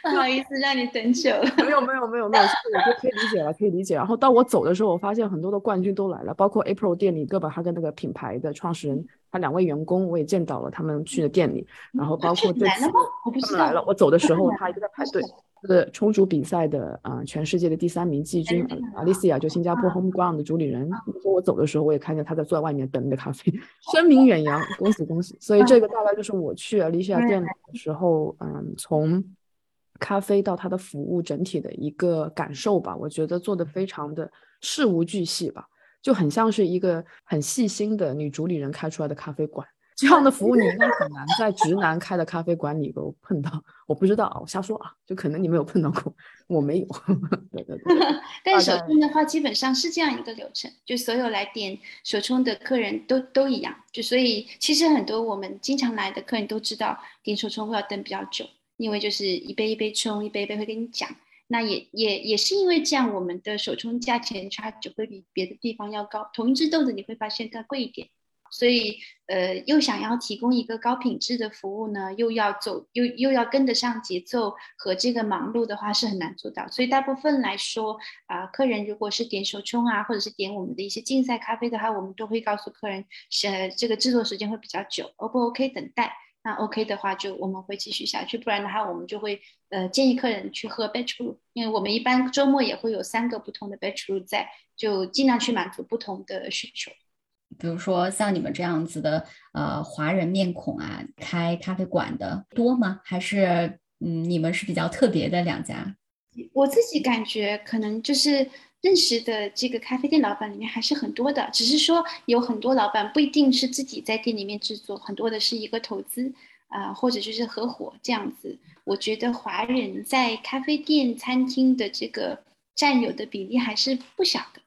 不好意思让你等久了。没有没有没有没有，我觉得可以理解了，可以理解。然后到我走的时候，我发现很多的冠军都来了，包括 April 店里哥本哈根那个品牌的创始人，他两位员工我也见到了，他们去的店里。然后包括这次他们来了，我走的时候他一直在排 队。是冲煮比赛的啊、呃，全世界的第三名季军阿丽西亚，就新加坡 Homeground 的主理人。说我走的时候，我也看见他在坐在外面等那个咖啡，声名远扬，恭喜恭喜！所以这个大概就是我去阿丽西亚店的时候，嗯，从咖啡到它的服务整体的一个感受吧。我觉得做的非常的事无巨细吧。就很像是一个很细心的女主理人开出来的咖啡馆。这样的服务你应该很难在直男开的咖啡馆里头碰到，我不知道啊，我瞎说啊，就可能你没有碰到过，我没有。对 对对。但手冲的话，基本上是这样一个流程，就所有来点手冲的客人都都一样，就所以其实很多我们经常来的客人都知道点手冲会要等比较久，因为就是一杯一杯冲，一杯一杯会跟你讲。那也也也是因为这样，我们的手冲价钱差只会比别的地方要高，同一只豆子你会发现更贵一点。所以，呃，又想要提供一个高品质的服务呢，又要走，又又要跟得上节奏和这个忙碌的话，是很难做到。所以，大部分来说，啊，客人如果是点手冲啊，或者是点我们的一些竞赛咖啡的话，我们都会告诉客人，是这个制作时间会比较久，O 不 OK 等待？那 OK 的话，就我们会继续下去，不然的话，我们就会呃建议客人去喝 batch brew，因为我们一般周末也会有三个不同的 batch brew 在，就尽量去满足不同的需求。比如说像你们这样子的呃华人面孔啊，开咖啡馆的多吗？还是嗯你们是比较特别的两家？我自己感觉可能就是认识的这个咖啡店老板里面还是很多的，只是说有很多老板不一定是自己在店里面制作，很多的是一个投资啊或者就是合伙这样子。我觉得华人在咖啡店、餐厅的这个占有的比例还是不小的。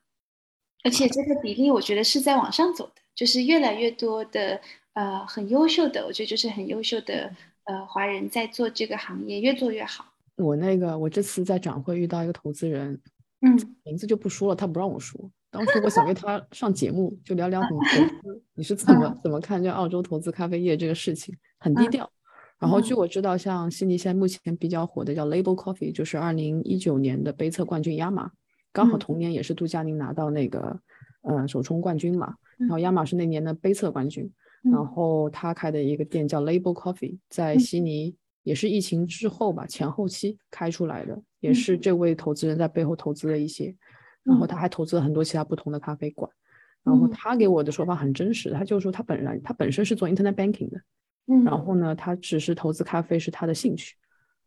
而且这个比例，我觉得是在往上走的，就是越来越多的呃很优秀的，我觉得就是很优秀的呃华人在做这个行业，越做越好。我那个我这次在展会遇到一个投资人，嗯，名字就不说了，他不让我说。当时我想约他上节目，就聊聊怎么投资，你是怎么怎么看这澳洲投资咖啡业这个事情，很低调。然后据我知道，像悉尼现在目前比较火的叫 Label Coffee，就是二零一九年的杯测冠军亚马。刚好同年也是杜佳宁拿到那个，呃，首冲冠军嘛。然后亚马是那年的杯测冠军。然后他开的一个店叫 Label Coffee，在悉尼也是疫情之后吧，前后期开出来的，也是这位投资人在背后投资了一些。然后他还投资了很多其他不同的咖啡馆。然后他给我的说法很真实，他就说他本来他本身是做 Internet Banking 的，嗯然后呢，他只是投资咖啡是他的兴趣。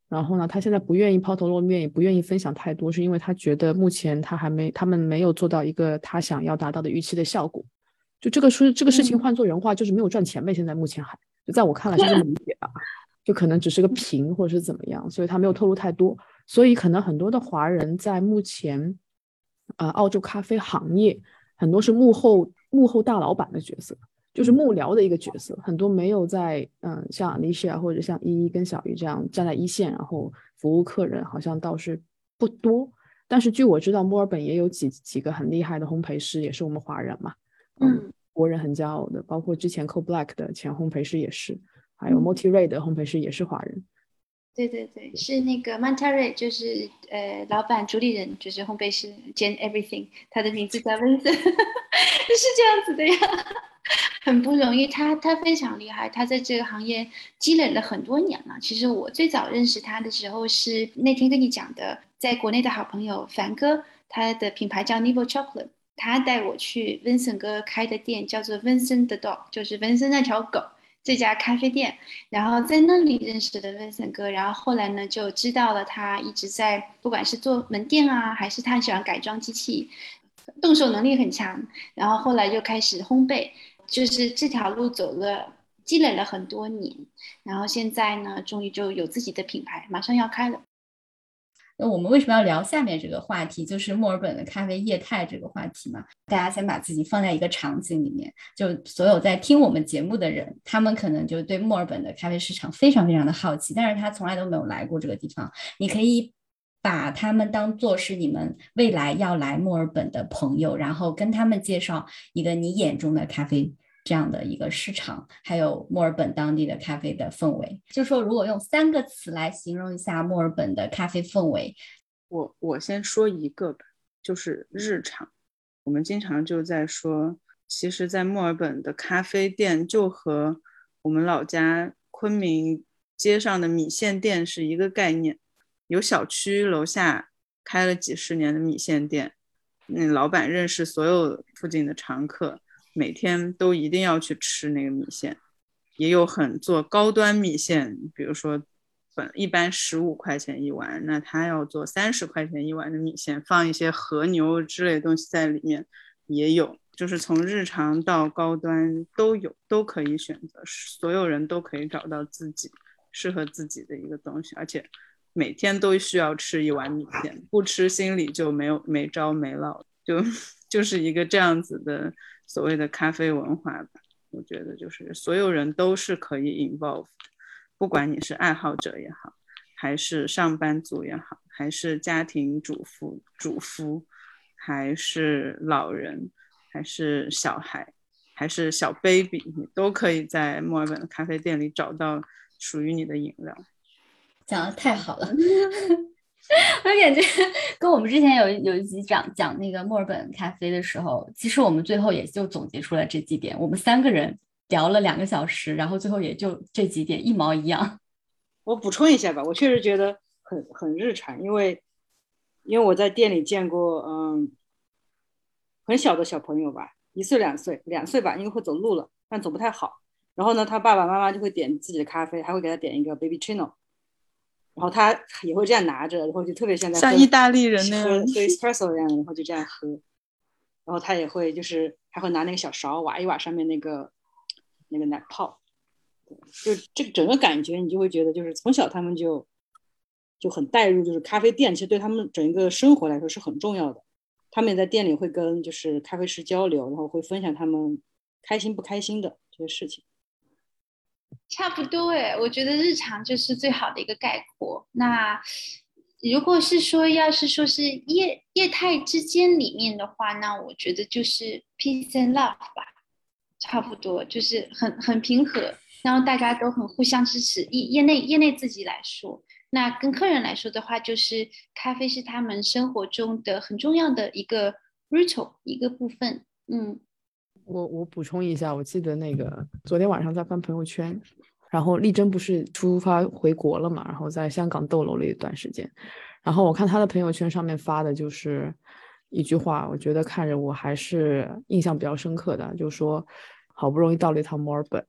然后呢，他现在不愿意抛头露面，也不愿意分享太多，是因为他觉得目前他还没，他们没有做到一个他想要达到的预期的效果。就这个事这个事情换做人话，就是没有赚钱呗。现在目前还就在我看来是这么理解的，就可能只是个平或者是怎么样，所以他没有透露太多。所以可能很多的华人在目前，呃，澳洲咖啡行业很多是幕后幕后大老板的角色。就是幕僚的一个角色，很多没有在嗯，像 Alicia 或者像依依跟小鱼这样站在一线，然后服务客人，好像倒是不多。但是据我知道，墨尔本也有几几个很厉害的烘焙师，也是我们华人嘛，嗯，国人很骄傲的。包括之前 Co Black 的前烘焙师也是，还有 Multi Ray 的烘焙师也是华人。对对对，是那个 Monterey，就是呃，老板主理人就是烘焙师兼 Everything，他的名字叫 Vincent，是这样子的呀。很不容易，他他非常厉害，他在这个行业积累了很多年了。其实我最早认识他的时候是那天跟你讲的，在国内的好朋友凡哥，他的品牌叫 Nivo Chocolate，他带我去 Vincent 哥开的店，叫做 Vincent the Dog，就是 Vincent 那条狗这家咖啡店。然后在那里认识的 Vincent 哥，然后后来呢就知道了他一直在，不管是做门店啊，还是他喜欢改装机器，动手能力很强。然后后来就开始烘焙。就是这条路走了，积累了很多年，然后现在呢，终于就有自己的品牌，马上要开了。那我们为什么要聊下面这个话题？就是墨尔本的咖啡业态这个话题嘛？大家先把自己放在一个场景里面，就所有在听我们节目的人，他们可能就对墨尔本的咖啡市场非常非常的好奇，但是他从来都没有来过这个地方。你可以把他们当做是你们未来要来墨尔本的朋友，然后跟他们介绍一个你眼中的咖啡。这样的一个市场，还有墨尔本当地的咖啡的氛围，就说如果用三个词来形容一下墨尔本的咖啡氛围，我我先说一个吧，就是日常。我们经常就在说，其实，在墨尔本的咖啡店就和我们老家昆明街上的米线店是一个概念，有小区楼下开了几十年的米线店，那老板认识所有附近的常客。每天都一定要去吃那个米线，也有很做高端米线，比如说本一般十五块钱一碗，那他要做三十块钱一碗的米线，放一些和牛之类的东西在里面，也有。就是从日常到高端都有，都可以选择，所有人都可以找到自己适合自己的一个东西，而且每天都需要吃一碗米线，不吃心里就没有没着没落，就 就是一个这样子的所谓的咖啡文化吧。我觉得就是所有人都是可以 involve，不管你是爱好者也好，还是上班族也好，还是家庭主妇主夫，还是老人。还是小孩，还是小 baby，你都可以在墨尔本的咖啡店里找到属于你的饮料。讲的太好了，我感觉跟我们之前有有一集讲讲那个墨尔本咖啡的时候，其实我们最后也就总结出来这几点。我们三个人聊了两个小时，然后最后也就这几点一毛一样。我补充一下吧，我确实觉得很很日常，因为因为我在店里见过，嗯。很小的小朋友吧，一岁两岁，两岁吧，因为会走路了，但走不太好。然后呢，他爸爸妈妈就会点自己的咖啡，还会给他点一个 baby chino，然后他也会这样拿着，然后就特别像在像意大利人那样，喝 espresso 一样，然后就这样喝。然后他也会就是还会拿那个小勺挖一挖上面那个那个奶泡，就这个整个感觉，你就会觉得就是从小他们就就很带入，就是咖啡店其实对他们整个生活来说是很重要的。他们也在店里会跟就是咖啡师交流，然后会分享他们开心不开心的这些事情。差不多哎，我觉得日常就是最好的一个概括。那如果是说要是说是业业态之间里面的话，那我觉得就是 peace and love 吧，差不多就是很很平和，然后大家都很互相支持。业业内业内自己来说。那跟客人来说的话，就是咖啡是他们生活中的很重要的一个 ritual 一个部分。嗯，我我补充一下，我记得那个昨天晚上在翻朋友圈，然后丽珍不是出发回国了嘛，然后在香港逗留了一段时间，然后我看她的朋友圈上面发的就是一句话，我觉得看着我还是印象比较深刻的，就说好不容易到了一趟墨尔本，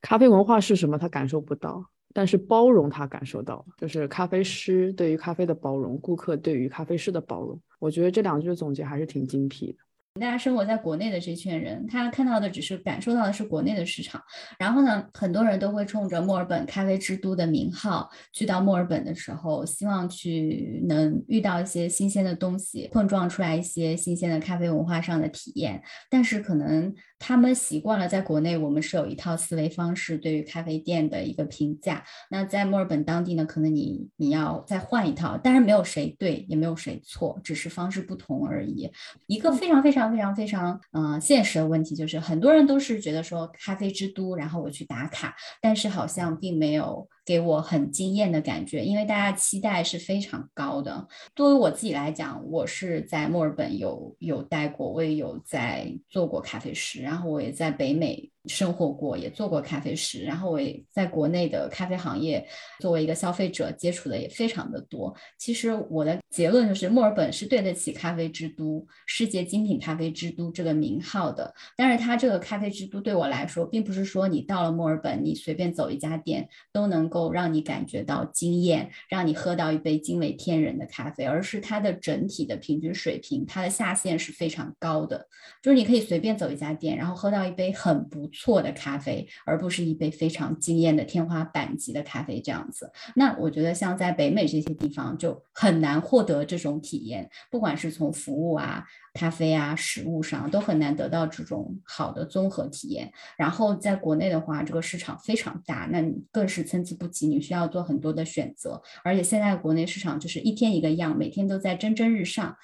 咖啡文化是什么，他感受不到。但是包容他感受到，就是咖啡师对于咖啡的包容，顾客对于咖啡师的包容。我觉得这两句总结还是挺精辟的。大家生活在国内的这群人，他看到的只是感受到的是国内的市场。然后呢，很多人都会冲着墨尔本咖啡之都的名号去到墨尔本的时候，希望去能遇到一些新鲜的东西，碰撞出来一些新鲜的咖啡文化上的体验。但是可能。他们习惯了在国内，我们是有一套思维方式对于咖啡店的一个评价。那在墨尔本当地呢，可能你你要再换一套，当然没有谁对，也没有谁错，只是方式不同而已。一个非常非常非常非常嗯现实的问题就是，很多人都是觉得说咖啡之都，然后我去打卡，但是好像并没有。给我很惊艳的感觉，因为大家期待是非常高的。作为我自己来讲，我是在墨尔本有有待过，我也有在做过咖啡师，然后我也在北美。生活过，也做过咖啡师，然后我也在国内的咖啡行业作为一个消费者接触的也非常的多。其实我的结论就是，墨尔本是对得起“咖啡之都”、“世界精品咖啡之都”这个名号的。但是它这个“咖啡之都”对我来说，并不是说你到了墨尔本，你随便走一家店都能够让你感觉到惊艳，让你喝到一杯惊为天人的咖啡，而是它的整体的平均水平，它的下限是非常高的。就是你可以随便走一家店，然后喝到一杯很不。错的咖啡，而不是一杯非常惊艳的天花板级的咖啡这样子。那我觉得像在北美这些地方就很难获得这种体验，不管是从服务啊、咖啡啊、食物上，都很难得到这种好的综合体验。然后在国内的话，这个市场非常大，那你更是参差不齐，你需要做很多的选择。而且现在国内市场就是一天一个样，每天都在蒸蒸日上。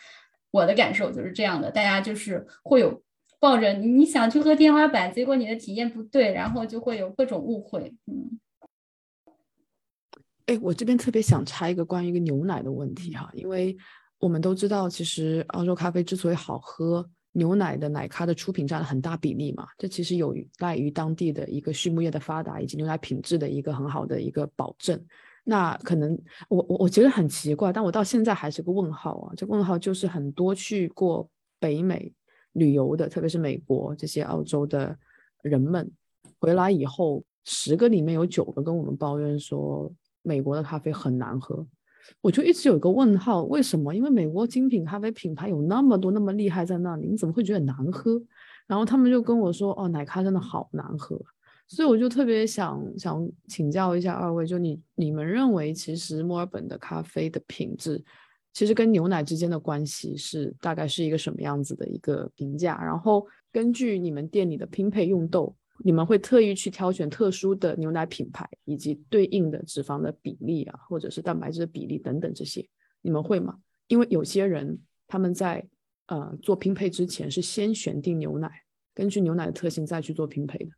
我的感受就是这样的，大家就是会有。抱着你，想去喝天花板，结果你的体验不对，然后就会有各种误会。嗯，哎，我这边特别想插一个关于一个牛奶的问题哈，因为我们都知道，其实澳洲咖啡之所以好喝，牛奶的奶咖的出品占了很大比例嘛，这其实有赖于当地的一个畜牧业的发达以及牛奶品质的一个很好的一个保证。那可能我我我觉得很奇怪，但我到现在还是个问号啊。这个问号就是很多去过北美。旅游的，特别是美国这些澳洲的人们回来以后，十个里面有九个跟我们抱怨说美国的咖啡很难喝。我就一直有一个问号，为什么？因为美国精品咖啡品牌有那么多那么厉害在那里，你怎么会觉得难喝？然后他们就跟我说，哦，奶咖真的好难喝，所以我就特别想想请教一下二位，就你你们认为，其实墨尔本的咖啡的品质，其实跟牛奶之间的关系是大概是一个什么样子的一个评价？然后根据你们店里的拼配用豆，你们会特意去挑选特殊的牛奶品牌，以及对应的脂肪的比例啊，或者是蛋白质的比例等等这些，你们会吗？因为有些人他们在呃，做拼配之前是先选定牛奶，根据牛奶的特性再去做拼配的。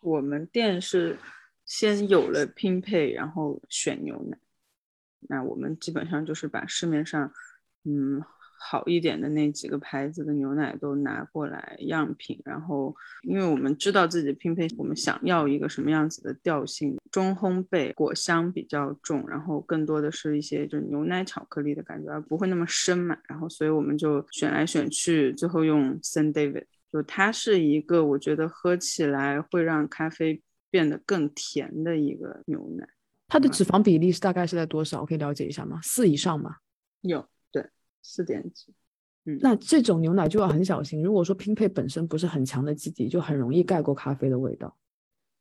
我们店是先有了拼配，然后选牛奶。那我们基本上就是把市面上，嗯。好一点的那几个牌子的牛奶都拿过来样品，然后因为我们知道自己拼配，我们想要一个什么样子的调性，中烘焙果香比较重，然后更多的是一些就牛奶巧克力的感觉，而不会那么深嘛。然后所以我们就选来选去，最后用 s a n David，就它是一个我觉得喝起来会让咖啡变得更甜的一个牛奶。它的脂肪比例是大概是在多少？可以了解一下吗？四以上吗？有。对四点几，嗯，那这种牛奶就要很小心。如果说拼配本身不是很强的基底，就很容易盖过咖啡的味道。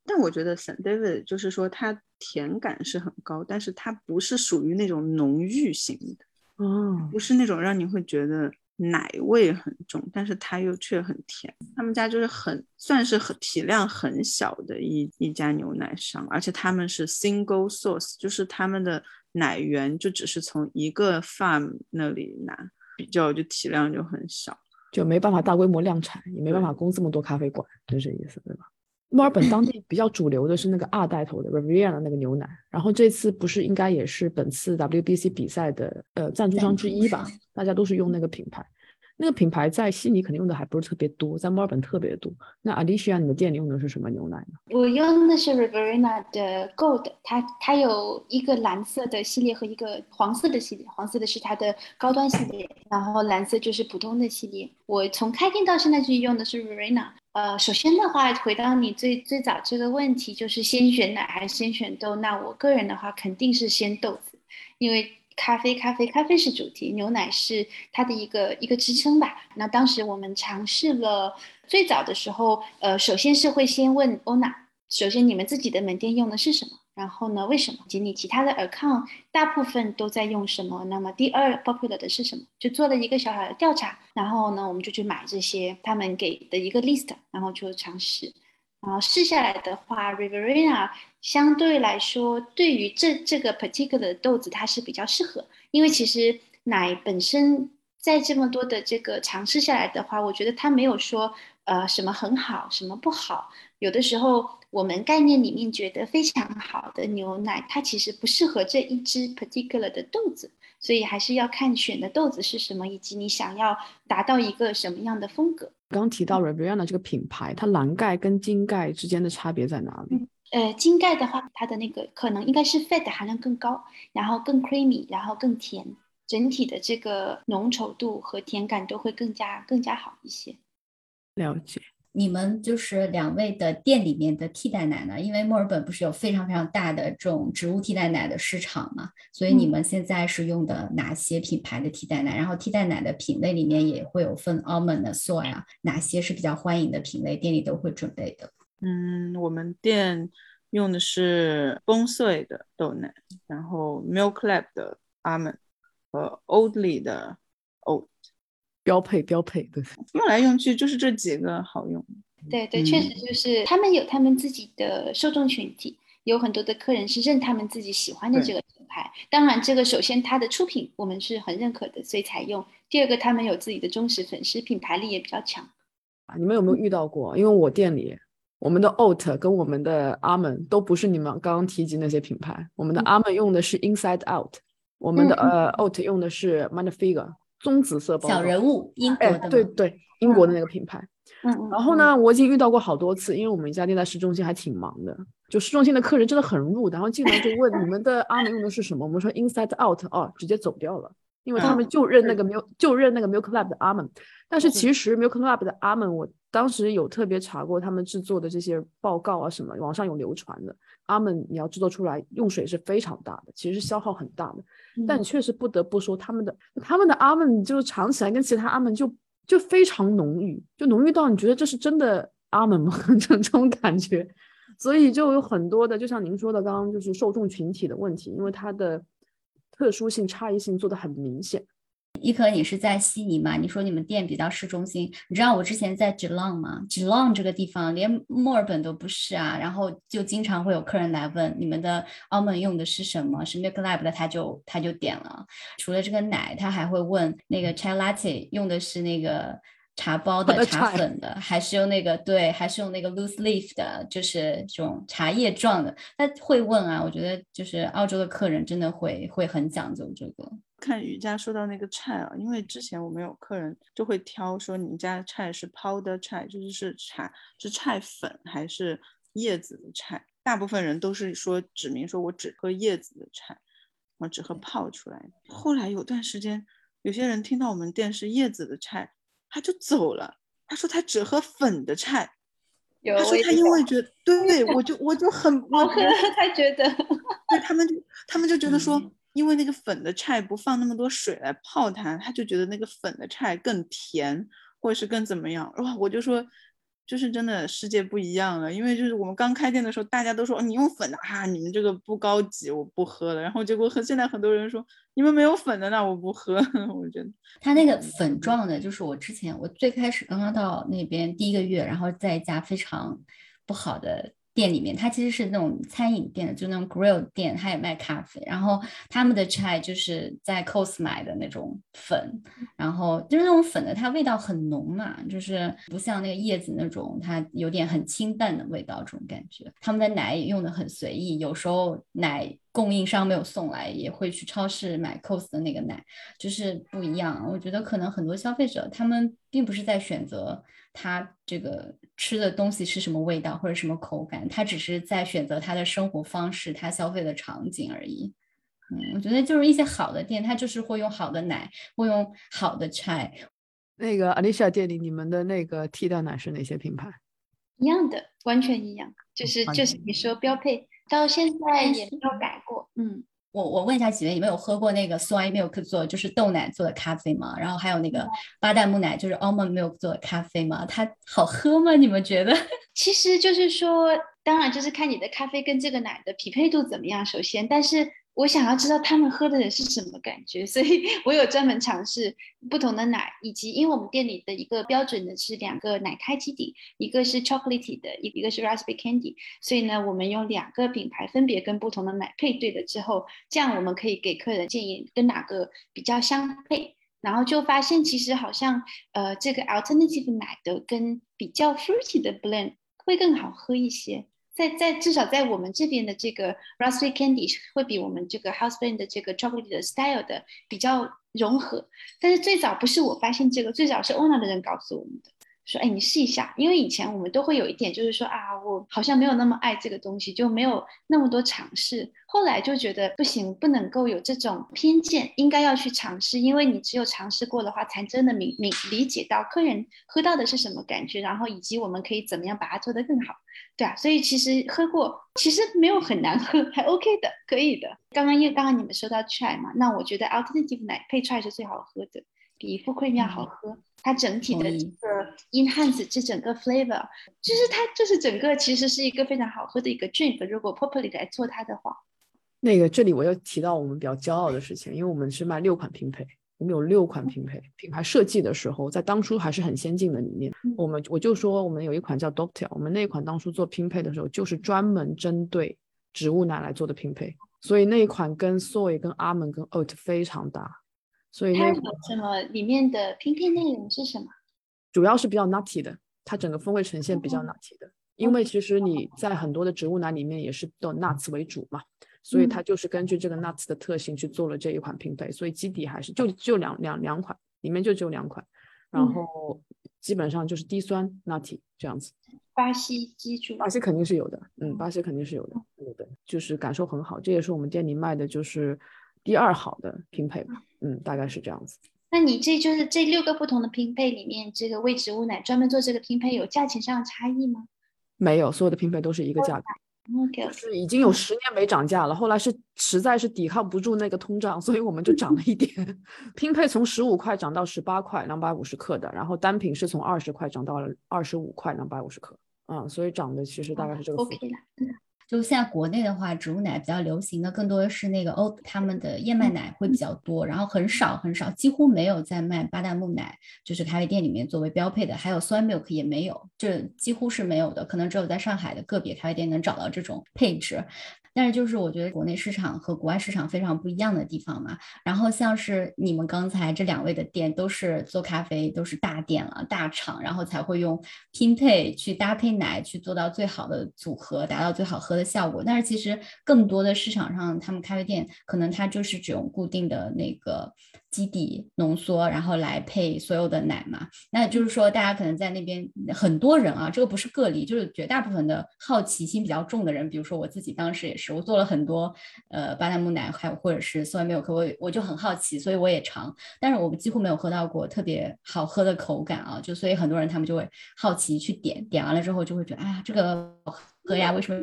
但我觉得 Saint David 就是说它甜感是很高，但是它不是属于那种浓郁型的，哦，不是那种让你会觉得奶味很重，但是它又却很甜。他们家就是很算是很体量很小的一一家牛奶商，而且他们是 single source，就是他们的。奶源就只是从一个 farm 那里拿，比较就体量就很小，就没办法大规模量产，也没办法供这么多咖啡馆，就这意思，对吧？墨尔本当地比较主流的是那个二带头的 Riviera 的那个牛奶，然后这次不是应该也是本次 WBC 比赛的呃赞助商之一吧？大家都是用那个品牌。那个品牌在悉尼肯定用的还不是特别多，在墨尔本特别多。那 Alicia，你的店里用的是什么牛奶呢？我用的是 Riverina 的 Gold，它它有一个蓝色的系列和一个黄色的系列，黄色的是它的高端系列，然后蓝色就是普通的系列。我从开店到现在就用的是 Riverina。呃，首先的话，回到你最最早这个问题，就是先选奶还是先选豆？那我个人的话，肯定是先豆子，因为。咖啡，咖啡，咖啡是主题，牛奶是它的一个一个支撑吧。那当时我们尝试了，最早的时候，呃，首先是会先问欧娜，首先你们自己的门店用的是什么？然后呢，为什么？以及你其他的 account 大部分都在用什么？那么第二 popular 的是什么？就做了一个小小的调查，然后呢，我们就去买这些他们给的一个 list，然后就尝试。然后试下来的话，Riverina 相对来说，对于这这个 particular 的豆子，它是比较适合。因为其实奶本身在这么多的这个尝试下来的话，我觉得它没有说呃什么很好，什么不好。有的时候我们概念里面觉得非常好的牛奶，它其实不适合这一只 particular 的豆子。所以还是要看选的豆子是什么，以及你想要达到一个什么样的风格。刚提到 Riviana 这个品牌，它蓝盖跟金盖之间的差别在哪里？呃，金盖的话，它的那个可能应该是 fat 含量更高，然后更 creamy，然后更甜，整体的这个浓稠度和甜感都会更加更加好一些。了解。你们就是两位的店里面的替代奶呢？因为墨尔本不是有非常非常大的这种植物替代奶的市场嘛，所以你们现在是用的哪些品牌的替代奶？然后替代奶的品类里面也会有分 almond、soy 啊，哪些是比较欢迎的品类？店里都会准备的。嗯，我们店用的是 Bonsoy 的豆奶，然后 Milk Lab 的 almond 和 Oldly 的 oat。标配标配，对，用来用去就是这几个好用。对对，确实就是他们有他们自己的受众群体，有很多的客人是认他们自己喜欢的这个品牌。当然，这个首先它的出品我们是很认可的，所以才用。第二个，他们有自己的忠实粉丝，品牌力也比较强。啊，你们有没有遇到过？因为我店里我们的 oat 跟我们的 almond 都不是你们刚刚提及那些品牌，我们的 almond 用的是 inside out，我们的呃 oat 用的是 Manfigure。棕紫色包小人物，英国的，对对，英国的那个品牌。嗯，然后呢，我已经遇到过好多次，因为我们一家店在市中心还挺忙的，就市中心的客人真的很入，然后进来就问你们的阿门用的是什么，我们说 Inside Out，哦，直接走掉了，因为他们就认那个 Milk，就认那个 Milk Lab 的阿门。但是其实 Milk Lab 的阿门，我当时有特别查过他们制作的这些报告啊什么，网上有流传的。阿门你要制作出来，用水是非常大的，其实是消耗很大的。但你确实不得不说，他们的他们的阿门就是尝起来跟其他阿门就就非常浓郁，就浓郁到你觉得这是真的阿门吗？这这种感觉，所以就有很多的，就像您说的，刚刚就是受众群体的问题，因为它的特殊性、差异性做的很明显。伊可，你是在悉尼嘛？你说你们店比较市中心，你知道我之前在 Geelong 吗？Geelong 这个地方连墨尔本都不是啊，然后就经常会有客人来问你们的 almond 用的是什么？是 Milk Lab 的，他就他就点了。除了这个奶，他还会问那个 chai latte 用的是那个茶包的茶粉的，还是用那个对，还是用那个 loose leaf 的，就是这种茶叶状的。他会问啊，我觉得就是澳洲的客人真的会会很讲究这个。看瑜伽说到那个菜啊，因为之前我们有客人就会挑说，你们家的菜是 powder 菜，就是是菜是菜粉还是叶子的菜？大部分人都是说指明说我只喝叶子的菜，我只喝泡出来的。后来有段时间，有些人听到我们店是叶子的菜，他就走了。他说他只喝粉的菜，他说他因为 觉得对，我就我就很我喝，他觉得对他们就他们就觉得说。因为那个粉的菜不放那么多水来泡它，他就觉得那个粉的菜更甜，或者是更怎么样？哇，我就说，就是真的世界不一样了。因为就是我们刚开店的时候，大家都说你用粉的啊，你们这个不高级，我不喝了。然后结果和现在很多人说你们没有粉的，那我不喝。我觉得它那个粉状的，就是我之前我最开始刚刚到那边第一个月，然后在一家非常不好的。店里面，它其实是那种餐饮店，就那种 grill 店，它也卖咖啡。然后他们的菜就是在 Cost 买的那种粉，然后就是那种粉的，它味道很浓嘛，就是不像那个叶子那种，它有点很清淡的味道，这种感觉。他们的奶也用的很随意，有时候奶供应商没有送来，也会去超市买 Cost 的那个奶，就是不一样。我觉得可能很多消费者他们并不是在选择。他这个吃的东西是什么味道或者什么口感，他只是在选择他的生活方式，他消费的场景而已。嗯，我觉得就是一些好的店，他就是会用好的奶，会用好的菜。那个 Alicia 店里，你们的那个替代奶是哪些品牌？一样的，完全一样，就是就是你说标配，到现在也没有改过。嗯。我我问一下几位，你们有喝过那个 soy milk 做就是豆奶做的咖啡吗？然后还有那个巴旦木奶就是 almond milk 做的咖啡吗？它好喝吗？你们觉得？其实就是说，当然就是看你的咖啡跟这个奶的匹配度怎么样。首先，但是。我想要知道他们喝的人是什么感觉，所以我有专门尝试不同的奶，以及因为我们店里的一个标准的是两个奶开基底，一个是 chocolate 的，一一个是 raspberry candy，所以呢，我们用两个品牌分别跟不同的奶配对了之后，这样我们可以给客人建议跟哪个比较相配，然后就发现其实好像呃这个 alternative 奶的跟比较 fruity 的 blend 会更好喝一些。在在至少在我们这边的这个 raspberry candy 会比我们这个 house blend 的这个 chocolate 的 style 的比较融合，但是最早不是我发现这个，最早是 owner 的人告诉我们的。说，哎，你试一下，因为以前我们都会有一点，就是说啊，我好像没有那么爱这个东西，就没有那么多尝试。后来就觉得不行，不能够有这种偏见，应该要去尝试，因为你只有尝试过的话，才真的明明理解到客人喝到的是什么感觉，然后以及我们可以怎么样把它做得更好，对啊。所以其实喝过，其实没有很难喝，还 OK 的，可以的。刚刚因为刚刚你们说到 try 嘛，那我觉得 alternative 奶配 try 是最好喝的，比 full cream 要好喝。它整体的这个 enhance 这整个 flavor，就是它就是整个其实是一个非常好喝的一个 drink。如果 properly 来做它的话，那个这里我又提到我们比较骄傲的事情，因为我们是卖六款拼配，我们有六款拼配。品牌设计的时候，在当初还是很先进的理念。我们我就说我们有一款叫 Doctor，我们那款当初做拼配的时候，就是专门针对植物奶来做的拼配，所以那一款跟 soy、跟 almond、跟 oat 非常搭。所以那什么里面的拼配内容是什么？主要是比较 nutty 的，它整个风味呈现比较 nutty 的。因为其实你在很多的植物奶里面也是都 nuts 为主嘛，所以它就是根据这个 nuts 的特性去做了这一款拼配。所以基底还是就就两两两款，里面就只有两款，然后基本上就是低酸 nutty 这样子。巴西基础，巴西肯定是有的，嗯，巴西肯定是有的，有的，就是感受很好。这也是我们店里卖的就是。第二好的拼配吧，嗯，大概是这样子。那你这就是这六个不同的拼配里面，这个为植物奶专门做这个拼配，有价钱上的差异吗？没有，所有的拼配都是一个价格。是已经有十年没涨价了，后来是实在是抵抗不住那个通胀，所以我们就涨了一点。拼配从十五块涨到十八块，两百五十克的，然后单品是从二十块涨到了二十五块，两百五十克。嗯，所以涨的其实大概是这个幅度。OK 了。就现在国内的话，植物奶比较流行的更多的是那个欧他们的燕麦奶会比较多，然后很少很少，几乎没有在卖巴旦木奶，就是咖啡店里面作为标配的，还有 soy milk 也没有，这几乎是没有的，可能只有在上海的个别咖啡店能找到这种配置。但是就是我觉得国内市场和国外市场非常不一样的地方嘛。然后像是你们刚才这两位的店都是做咖啡，都是大店了、大厂，然后才会用拼配去搭配奶去做到最好的组合，达到最好喝的效果。但是其实更多的市场上，他们咖啡店可能它就是只用固定的那个基底浓缩，然后来配所有的奶嘛。那就是说，大家可能在那边很多人啊，这个不是个例，就是绝大部分的好奇心比较重的人，比如说我自己当时也是，我做了很多呃巴旦木奶，还有或者是 soy milk，我我就很好奇，所以我也尝，但是我们几乎没有喝到过特别好喝的口感啊，就所以很多人他们就会好奇去点，点完了之后就会觉得，哎呀，这个好喝呀，为什么？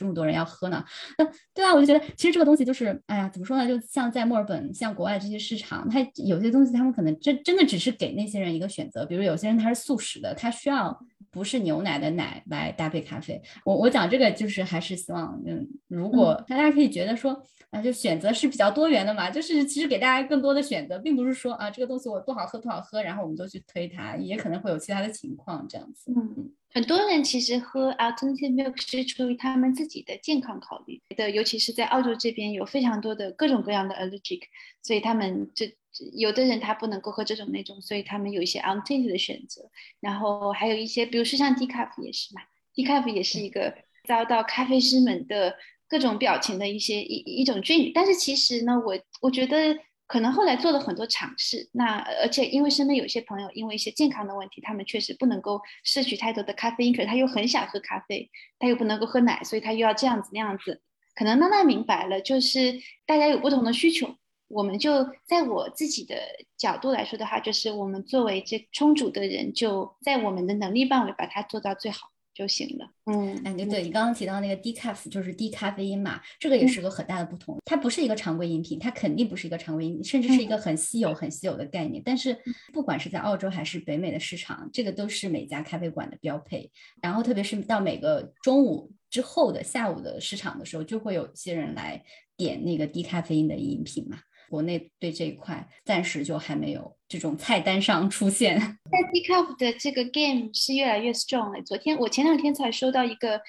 这么多人要喝呢，那对啊，我就觉得其实这个东西就是，哎呀，怎么说呢？就像在墨尔本，像国外这些市场，它有些东西他们可能真真的只是给那些人一个选择，比如有些人他是素食的，他需要不是牛奶的奶来搭配咖啡。我我讲这个就是还是希望，嗯，如果大家可以觉得说，啊，就选择是比较多元的嘛，就是其实给大家更多的选择，并不是说啊这个东西我不好喝不好喝，然后我们就去推它，也可能会有其他的情况这样子。嗯，很多人其实喝 alternative milk 是出于他们自己的健康考虑的，尤其是在澳洲这边有非常多的各种各样的 allergic，所以他们这有的人他不能够喝这种那种，所以他们有一些 alternative 的选择。然后还有一些，比如说像 decaf 也是嘛，decaf 也是一个遭到咖啡师们的各种表情的一些一一种 drink。但是其实呢，我我觉得。可能后来做了很多尝试，那而且因为身边有些朋友因为一些健康的问题，他们确实不能够摄取太多的咖啡因，可是他又很想喝咖啡，他又不能够喝奶，所以他又要这样子那样子。可能慢慢明白了，就是大家有不同的需求，我们就在我自己的角度来说的话，就是我们作为这充足的人，就在我们的能力范围把它做到最好。就行了。嗯，哎，对对，你刚刚提到那个 decaf 就是低咖啡因嘛，这个也是个很大的不同。它不是一个常规饮品，它肯定不是一个常规饮品，甚至是一个很稀有、很稀有的概念。但是不管是在澳洲还是北美的市场，这个都是每家咖啡馆的标配。然后特别是到每个中午之后的下午的市场的时候，就会有一些人来点那个低咖啡因的饮品嘛。国内对这一块暂时就还没有这种菜单上出现。在 decaf 的这个 game 是越来越 strong 了。昨天我前两天才收到一个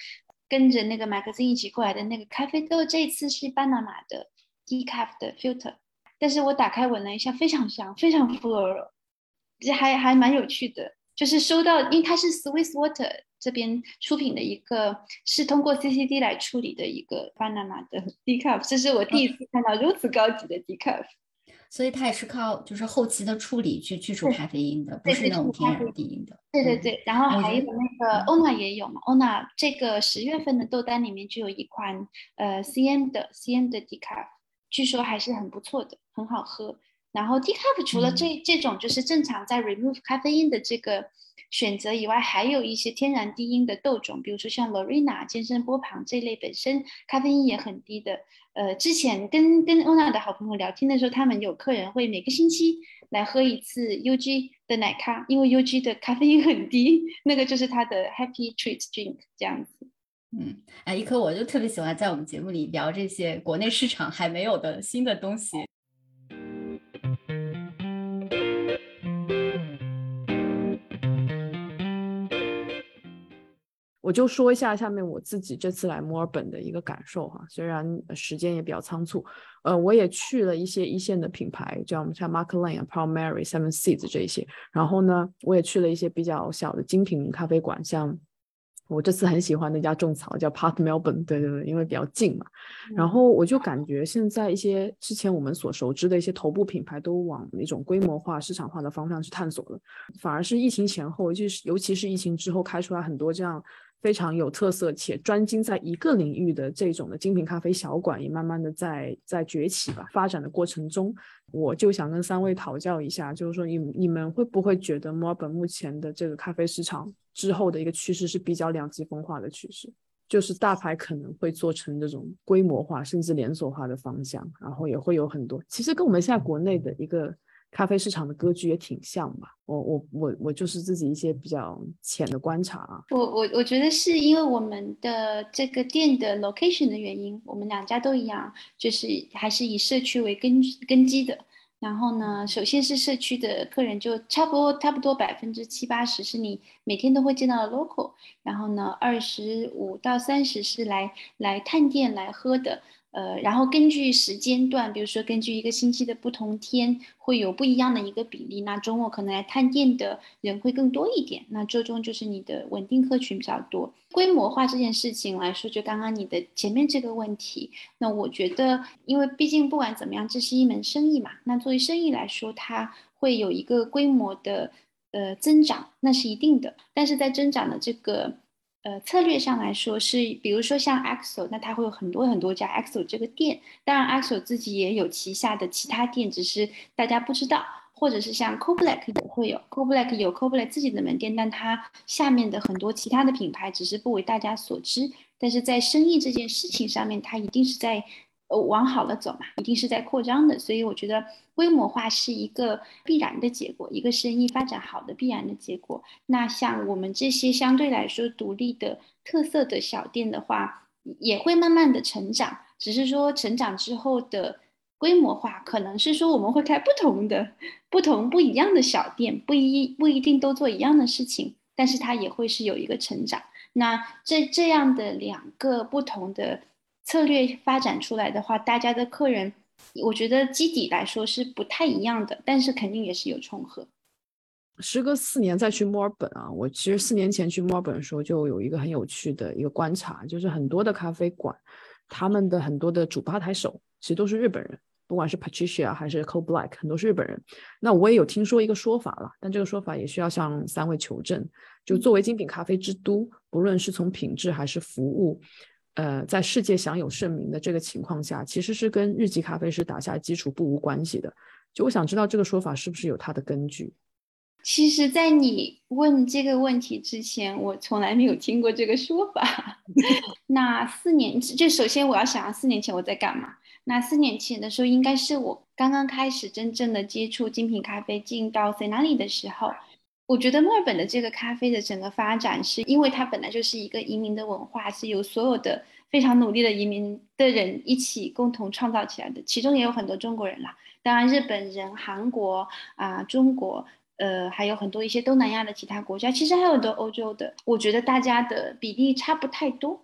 跟着那个 magazine 一起过来的那个咖啡豆，这次是巴拿马的 decaf 的 filter，但是我打开闻了一下，非常香，非常 floral，这还还蛮有趣的。就是收到，因为它是 Swiss Water 这边出品的一个，是通过 CCD 来处理的一个巴拿马的 decaf，这是我第一次看到如此高级的 decaf。所以它也是靠就是后期的处理去去除咖啡因的，不是那种天然低因的。对对对，然后还有那个欧娜也有嘛，欧娜这个十月份的豆单里面就有一款呃 CM 的 CM 的 decaf，据说还是很不错的，很好喝。然后 decaf 除了这这种就是正常在 remove 咖啡因的这个选择以外，还有一些天然低因的豆种，比如说像 Lorena 健身波旁这类本身咖啡因也很低的。呃，之前跟跟欧娜的好朋友聊天的时候，他们有客人会每个星期来喝一次 UG 的奶咖，因为 UG 的咖啡因很低，那个就是他的 Happy Treat Drink 这样子。嗯，哎，一颗我就特别喜欢在我们节目里聊这些国内市场还没有的新的东西。就说一下下面我自己这次来墨尔本的一个感受哈，虽然时间也比较仓促，呃，我也去了一些一线的品牌，像像 Mark Lane、Pearl Mary、Seven Seeds 这一些，然后呢，我也去了一些比较小的精品咖啡馆，像我这次很喜欢的一家种草叫 Park Melbourne，对对对，因为比较近嘛，然后我就感觉现在一些之前我们所熟知的一些头部品牌都往那种规模化、市场化的方向去探索了，反而是疫情前后，就是尤其是疫情之后开出来很多这样。非常有特色且专精在一个领域的这种的精品咖啡小馆也慢慢的在在崛起吧。发展的过程中，我就想跟三位讨教一下，就是说你你们会不会觉得墨尔本目前的这个咖啡市场之后的一个趋势是比较两极分化的趋势？就是大牌可能会做成这种规模化甚至连锁化的方向，然后也会有很多，其实跟我们现在国内的一个咖啡市场的格局也挺像吧。我我我我就是自己一些比较浅的观察啊。我我我觉得是因为我们的这个店的 location 的原因，我们两家都一样，就是还是以社区为根根基的。然后呢，首先是社区的客人，就差不多差不多百分之七八十是你每天都会见到的 local。然后呢，二十五到三十是来来探店来喝的。呃，然后根据时间段，比如说根据一个星期的不同天，会有不一样的一个比例。那周末可能来探店的人会更多一点，那周中就是你的稳定客群比较多。规模化这件事情来说，就刚刚你的前面这个问题，那我觉得，因为毕竟不管怎么样，这是一门生意嘛。那作为生意来说，它会有一个规模的呃增长，那是一定的。但是在增长的这个。呃，策略上来说是，比如说像 Axo，那它会有很多很多家 Axo 这个店，当然 Axo 自己也有旗下的其他店，只是大家不知道，或者是像 Co Black 也会有，Co Black 有 Co Black 自己的门店，但它下面的很多其他的品牌只是不为大家所知，但是在生意这件事情上面，它一定是在。往好了走嘛，一定是在扩张的，所以我觉得规模化是一个必然的结果，一个生意发展好的必然的结果。那像我们这些相对来说独立的特色的小店的话，也会慢慢的成长，只是说成长之后的规模化，可能是说我们会开不同的、不同不一样的小店，不一不一定都做一样的事情，但是它也会是有一个成长。那这这样的两个不同的。策略发展出来的话，大家的客人，我觉得基底来说是不太一样的，但是肯定也是有重合。时隔四年再去墨尔本啊，我其实四年前去墨尔本的时候就有一个很有趣的一个观察，就是很多的咖啡馆，他们的很多的主吧台手其实都是日本人，不管是 Patricia 还是 Co Black，很多是日本人。那我也有听说一个说法了，但这个说法也需要向三位求证。就作为精品咖啡之都，不论是从品质还是服务。呃，在世界享有盛名的这个情况下，其实是跟日籍咖啡师打下基础不无关系的。就我想知道这个说法是不是有它的根据？其实，在你问这个问题之前，我从来没有听过这个说法。那四年，就首先我要想，四年前我在干嘛？那四年前的时候，应该是我刚刚开始真正的接触精品咖啡，进到 c e n a l i 的时候。我觉得墨尔本的这个咖啡的整个发展，是因为它本来就是一个移民的文化，是由所有的非常努力的移民的人一起共同创造起来的，其中也有很多中国人啦，当然日本人、韩国啊、中国，呃，还有很多一些东南亚的其他国家，其实还有很多欧洲的，我觉得大家的比例差不太多。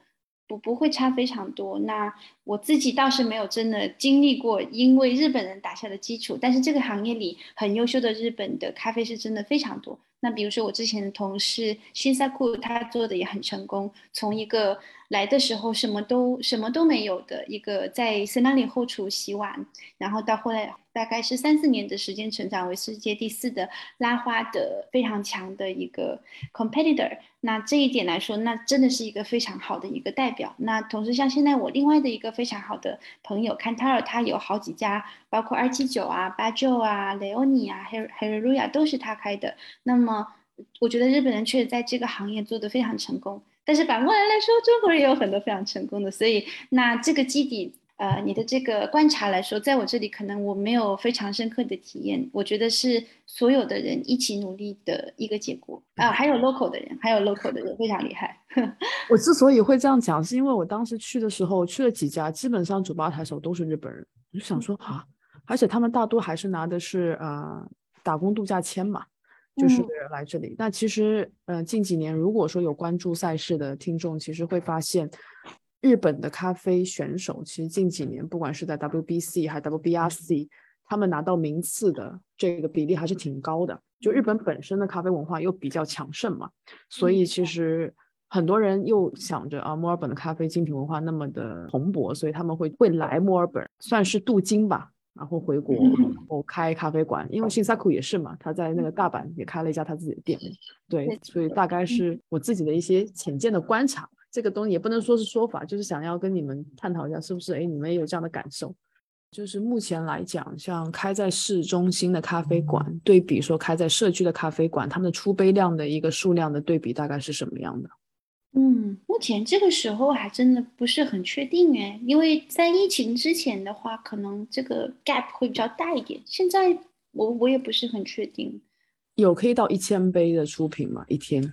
不不会差非常多。那我自己倒是没有真的经历过，因为日本人打下的基础。但是这个行业里很优秀的日本的咖啡是真的非常多。那比如说我之前的同事新萨库，他做的也很成功，从一个。来的时候什么都什么都没有的一个在森纳里后厨洗碗，然后到后来大概是三四年的时间成长为世界第四的拉花的非常强的一个 competitor。那这一点来说，那真的是一个非常好的一个代表。那同时像现在我另外的一个非常好的朋友 Cantar，他有好几家，包括二七九啊、八九啊、雷欧尼啊、Her Heruya 都是他开的。那么我觉得日本人确实在这个行业做得非常成功。但是反过来来说，中国人也有很多非常成功的，所以那这个基底，呃，你的这个观察来说，在我这里可能我没有非常深刻的体验，我觉得是所有的人一起努力的一个结果啊，还有 local 的人，还有 local 的人非常厉害。我之所以会这样讲，是因为我当时去的时候去了几家，基本上主吧台手都是日本人，我就想说啊，而且他们大多还是拿的是呃打工度假签嘛。就是来这里。那其实，呃，近几年如果说有关注赛事的听众，其实会发现，日本的咖啡选手其实近几年不管是在 WBC 还是 WBRC，他们拿到名次的这个比例还是挺高的。就日本本身的咖啡文化又比较强盛嘛，所以其实很多人又想着啊，墨尔本的咖啡精品文化那么的蓬勃，所以他们会会来墨尔本，算是镀金吧。然后回国，然后开咖啡馆，因为新萨库也是嘛，他在那个大阪也开了一家他自己的店，对，所以大概是我自己的一些浅见的观察，这个东西也不能说是说法，就是想要跟你们探讨一下，是不是？哎，你们也有这样的感受？就是目前来讲，像开在市中心的咖啡馆，对比说开在社区的咖啡馆，他们的出杯量的一个数量的对比大概是什么样的？嗯，目前这个时候还真的不是很确定哎，因为在疫情之前的话，可能这个 gap 会比较大一点。现在我我也不是很确定。有可以到一千杯的出品吗？一天？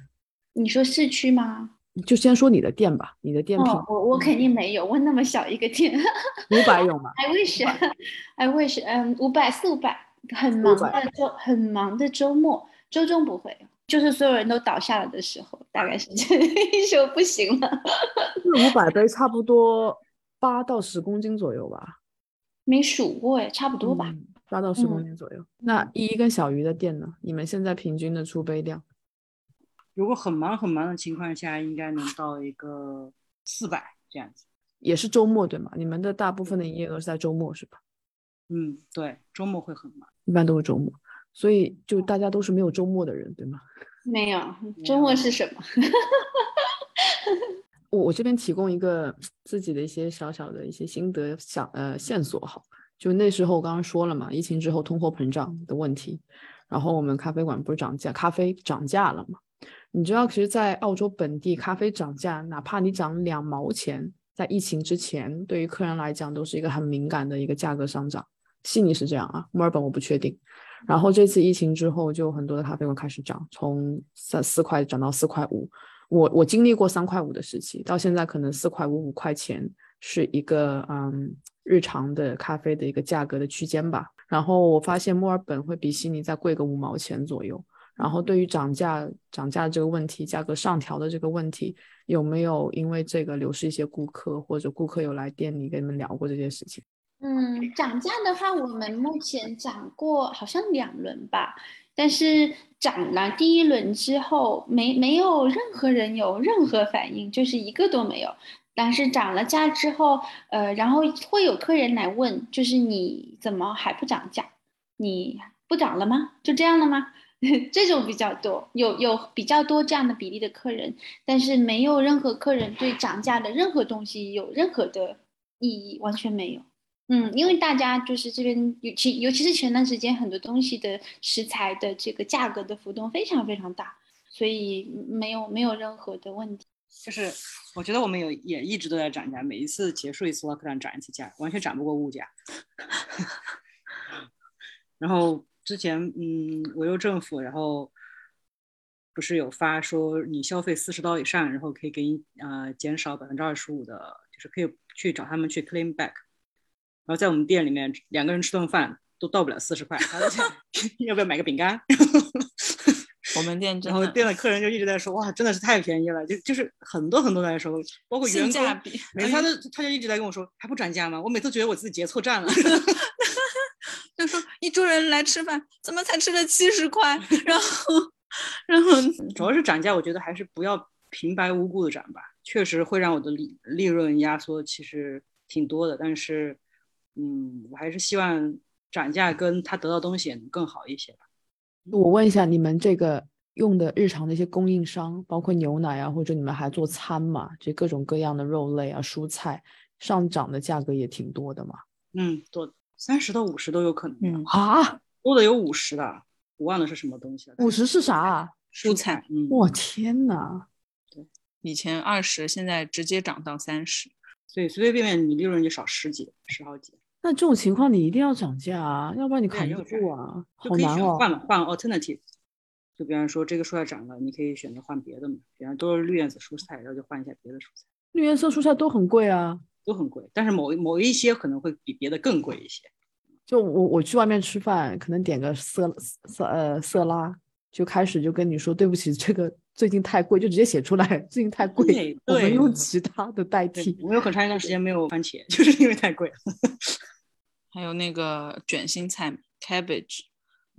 你说市区吗？就先说你的店吧，你的店品。哦，我我肯定没有，我那么小一个店。五百有吗？I wish，I wish，嗯，五百四五百，很忙的周，很忙的周末，周中不会。就是所有人都倒下了的时候，大概是这 时候不行了。五百杯差不多八到十公斤左右吧，没数过哎，差不多吧，八到十公斤左右。那依依跟小鱼的店呢？你们现在平均的出杯量？如果很忙很忙的情况下，应该能到一个四百这样子。也是周末对吗？你们的大部分的营业额是在周末是吧？嗯，对，周末会很忙，一般都是周末。所以就大家都是没有周末的人，对吗？没有周末是什么？我我这边提供一个自己的一些小小的一些心得小呃线索哈，就那时候我刚刚说了嘛，疫情之后通货膨胀的问题，然后我们咖啡馆不是涨价，咖啡涨价了嘛？你知道，其实，在澳洲本地咖啡涨价，哪怕你涨两毛钱，在疫情之前，对于客人来讲都是一个很敏感的一个价格上涨。悉尼是这样啊，墨尔本我不确定。然后这次疫情之后，就很多的咖啡馆开始涨，从三四块涨到四块五。我我经历过三块五的时期，到现在可能四块五五块钱是一个嗯日常的咖啡的一个价格的区间吧。然后我发现墨尔本会比悉尼再贵个五毛钱左右。然后对于涨价涨价这个问题，价格上调的这个问题，有没有因为这个流失一些顾客，或者顾客有来店里跟你们聊过这件事情？嗯，涨价的话，我们目前涨过好像两轮吧，但是涨了第一轮之后，没没有任何人有任何反应，就是一个都没有。但是涨了价之后，呃，然后会有客人来问，就是你怎么还不涨价？你不涨了吗？就这样了吗？这种比较多，有有比较多这样的比例的客人，但是没有任何客人对涨价的任何东西有任何的意义，完全没有。嗯，因为大家就是这边尤其尤其是前段时间很多东西的食材的这个价格的浮动非常非常大，所以没有没有任何的问题。就是我觉得我们有也一直都在涨价，每一次结束一次 lockdown 涨一次价，完全涨不过物价。然后之前嗯，维州政府然后不是有发说你消费四十刀以上，然后可以给你呃减少百分之二十五的，就是可以去找他们去 claim back。然后在我们店里面，两个人吃顿饭都到不了四十块，要不要买个饼干？我们店，然后店的客人就一直在说，哇，真的是太便宜了，就就是很多很多在说，包括员工，每次他都他就一直在跟我说，还不转价吗？我每次觉得我自己结错账了，就说一桌人来吃饭，怎么才吃了七十块？然后，然后主要是涨价，我觉得还是不要平白无故的涨吧，确实会让我的利利润压缩，其实挺多的，但是。嗯，我还是希望涨价跟他得到东西也能更好一些吧。我问一下，你们这个用的日常的一些供应商，包括牛奶啊，或者你们还做餐嘛？这各种各样的肉类啊、蔬菜，上涨的价格也挺多的嘛。嗯，多三十到五十都有可能。嗯啊，多的有五十的，我忘了是什么东西了。五十是啥？蔬菜。嗯，我天呐。对，以前二十，现在直接涨到三十，所以随随便便你利润就少十几、十好几。那这种情况你一定要涨价啊，要不然你扛不住啊，好难哦。换换 alternative，就比方说这个蔬菜涨了，你可以选择换别的嘛，比方都是绿叶子蔬菜，然后就换一下别的蔬菜。绿颜色蔬菜都很贵啊，都很贵，但是某某一些可能会比别的更贵一些。就我我去外面吃饭，可能点个色色呃色拉，就开始就跟你说对不起，这个最近太贵，就直接写出来 最近太贵，我们用其他的代替。我有很长一段时间没有番茄，就是因为太贵了。还有那个卷心菜 cabbage，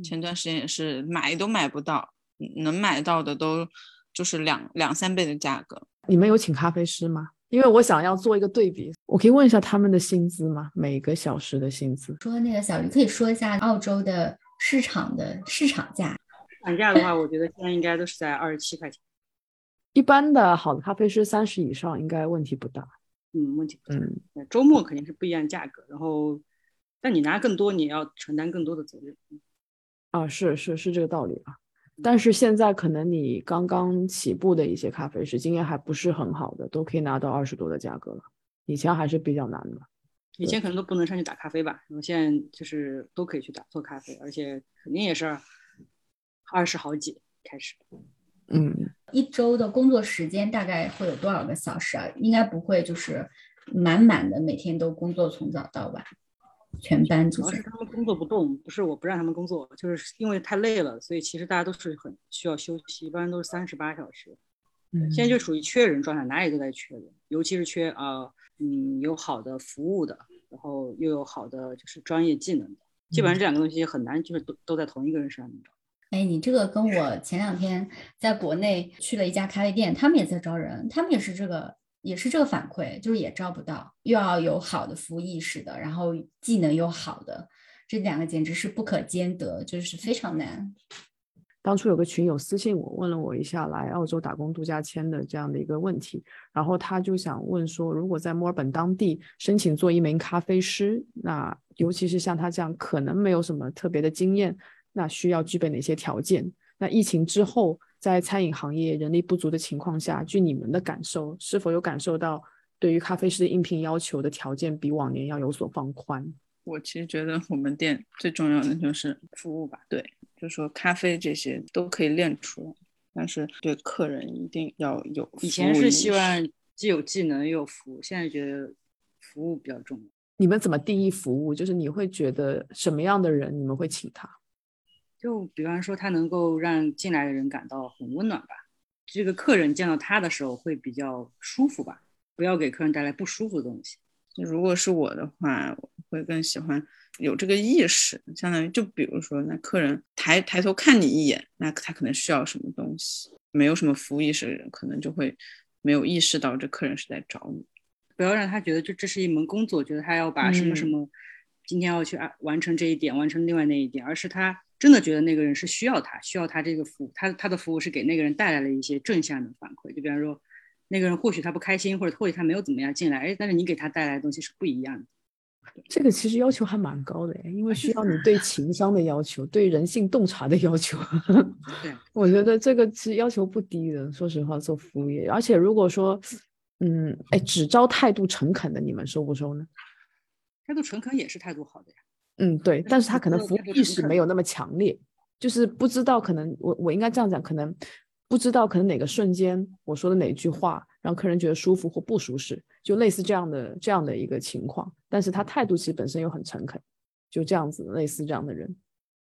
前段时间也是买都买不到，能买到的都就是两两三倍的价格。你们有请咖啡师吗？因为我想要做一个对比，我可以问一下他们的薪资吗？每个小时的薪资。说那个小鱼可以说一下澳洲的市场的市场价。市场价的话，我觉得现在应该都是在二十七块钱。一般的好的咖啡师三十以上应该问题不大。嗯，问题不大。嗯，周末肯定是不一样价格，然后。但你拿更多，你要承担更多的责任。啊，是是是这个道理啊。但是现在可能你刚刚起步的一些咖啡师经验还不是很好的，都可以拿到二十多的价格了。以前还是比较难的。以前可能都不能上去打咖啡吧，然后现在就是都可以去打做咖啡，而且肯定也是二十好几开始。嗯，一周的工作时间大概会有多少个小时啊？应该不会就是满满的，每天都工作从早到晚，全班主要是他们工作不动，不是我不让他们工作，就是因为太累了，所以其实大家都是很需要休息，一般都是三十八小时。嗯，现在就属于缺人状态，哪里都在缺人，尤其是缺啊，嗯，有好的服务的，然后又有好的就是专业技能的，基本上这两个东西很难，就是都都在同一个人身上找。哎，你这个跟我前两天在国内去了一家咖啡店，他们也在招人，他们也是这个，也是这个反馈，就是也招不到，又要有好的服务意识的，然后技能又好的，这两个简直是不可兼得，就是非常难。当初有个群友私信我，问了我一下来澳洲打工度假签的这样的一个问题，然后他就想问说，如果在墨尔本当地申请做一名咖啡师，那尤其是像他这样可能没有什么特别的经验。那需要具备哪些条件？那疫情之后，在餐饮行业人力不足的情况下，据你们的感受，是否有感受到对于咖啡师的应聘要求的条件比往年要有所放宽？我其实觉得我们店最重要的就是服务吧。对，就说咖啡这些都可以练出来，但是对客人一定要有。以前是希望既有技能又有服务，现在觉得服务比较重要。你们怎么定义服务？就是你会觉得什么样的人你们会请他？就比方说，他能够让进来的人感到很温暖吧，这个客人见到他的时候会比较舒服吧，不要给客人带来不舒服的东西。如果是我的话，我会更喜欢有这个意识，相当于就比如说，那客人抬抬头看你一眼，那他可能需要什么东西，没有什么服务意识的人，可能就会没有意识到这客人是在找你。不要让他觉得就这是一门工作，觉得他要把什么什么，今天要去完完成这一点，完成另外那一点，而是他。真的觉得那个人是需要他，需要他这个服务，他他的服务是给那个人带来了一些正向的反馈。就比方说，那个人或许他不开心，或者或许他没有怎么样进来，哎，但是你给他带来的东西是不一样的。这个其实要求还蛮高的，因为需要你对情商的要求，对人性洞察的要求。对，我觉得这个其实要求不低的。说实话，做服务业，而且如果说，嗯，哎，只招态度诚恳的，你们收不收呢？态度诚恳也是态度好的呀。嗯，对，但是他可能服务意识没有那么强烈，就是不知道可能我我应该这样讲，可能不知道可能哪个瞬间我说的哪句话让客人觉得舒服或不舒适，就类似这样的这样的一个情况。但是他态度其实本身又很诚恳，就这样子类似这样的人，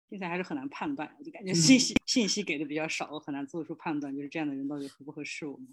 现在还是很难判断，就感觉信息信息给的比较少，我很难做出判断，就是这样的人到底合不合适我们。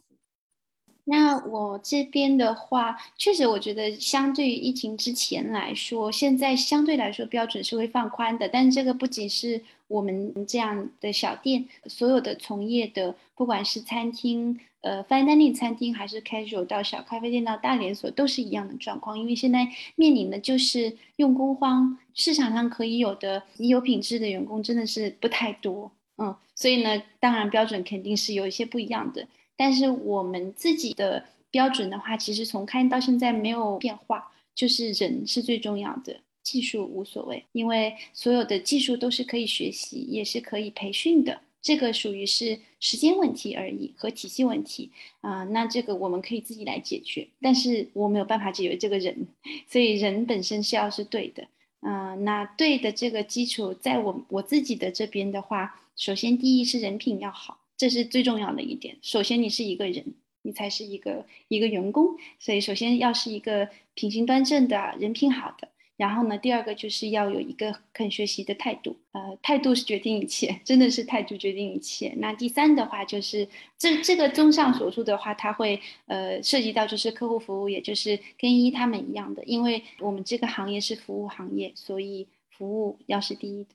那我这边的话，确实我觉得相对于疫情之前来说，现在相对来说标准是会放宽的。但是这个不仅是我们这样的小店，所有的从业的，不管是餐厅、呃 fine dining 餐厅，还是 casual 到小咖啡店到大连锁，都是一样的状况。因为现在面临的就是用工荒，市场上可以有的有品质的员工真的是不太多。嗯，所以呢，当然标准肯定是有一些不一样的。但是我们自己的标准的话，其实从开到现在没有变化，就是人是最重要的，技术无所谓，因为所有的技术都是可以学习，也是可以培训的，这个属于是时间问题而已和体系问题啊。那这个我们可以自己来解决，但是我没有办法解决这个人，所以人本身是要是对的，嗯，那对的这个基础，在我我自己的这边的话，首先第一是人品要好。这是最重要的一点。首先，你是一个人，你才是一个一个员工。所以，首先要是一个品行端正的人品好的。然后呢，第二个就是要有一个肯学习的态度。呃，态度是决定一切，真的是态度决定一切。那第三的话，就是这这个综上所述的话，它会呃涉及到就是客户服务，也就是跟一他们一样的，因为我们这个行业是服务行业，所以服务要是第一的。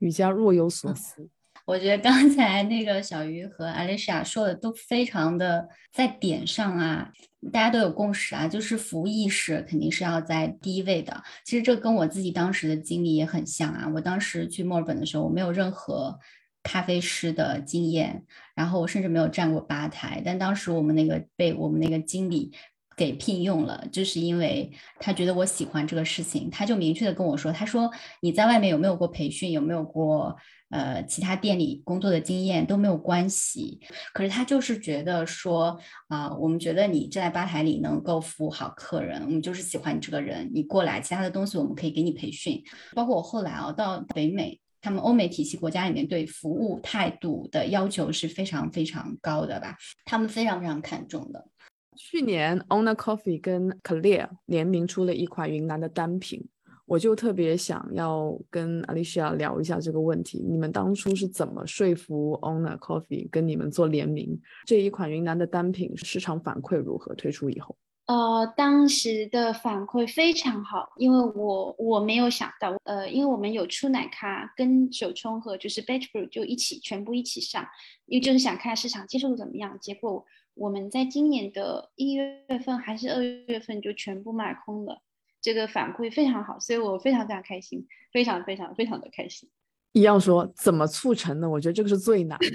瑜伽若有所思。我觉得刚才那个小鱼和艾丽莎说的都非常的在点上啊，大家都有共识啊，就是服务意识肯定是要在第一位的。其实这跟我自己当时的经历也很像啊，我当时去墨尔本的时候，我没有任何咖啡师的经验，然后我甚至没有站过吧台，但当时我们那个被我们那个经理给聘用了，就是因为他觉得我喜欢这个事情，他就明确的跟我说，他说你在外面有没有过培训，有没有过呃其他店里工作的经验都没有关系，可是他就是觉得说啊，我们觉得你站在吧台里能够服务好客人，我们就是喜欢你这个人，你过来其他的东西我们可以给你培训，包括我后来啊到北美。他们欧美体系国家里面对服务态度的要求是非常非常高的吧？他们非常非常看重的。去年 Owner Coffee 跟 Clear 联名出了一款云南的单品，我就特别想要跟 Alicia 聊一下这个问题。你们当初是怎么说服 Owner Coffee 跟你们做联名？这一款云南的单品市场反馈如何？推出以后？呃，当时的反馈非常好，因为我我没有想到，呃，因为我们有出奶咖跟手冲和就是 batch brew 就一起全部一起上，因为就是想看市场接受度怎么样。结果我们在今年的一月份还是二月份就全部卖空了，这个反馈非常好，所以我非常非常开心，非常非常非常的开心。一样说怎么促成的？我觉得这个是最难的。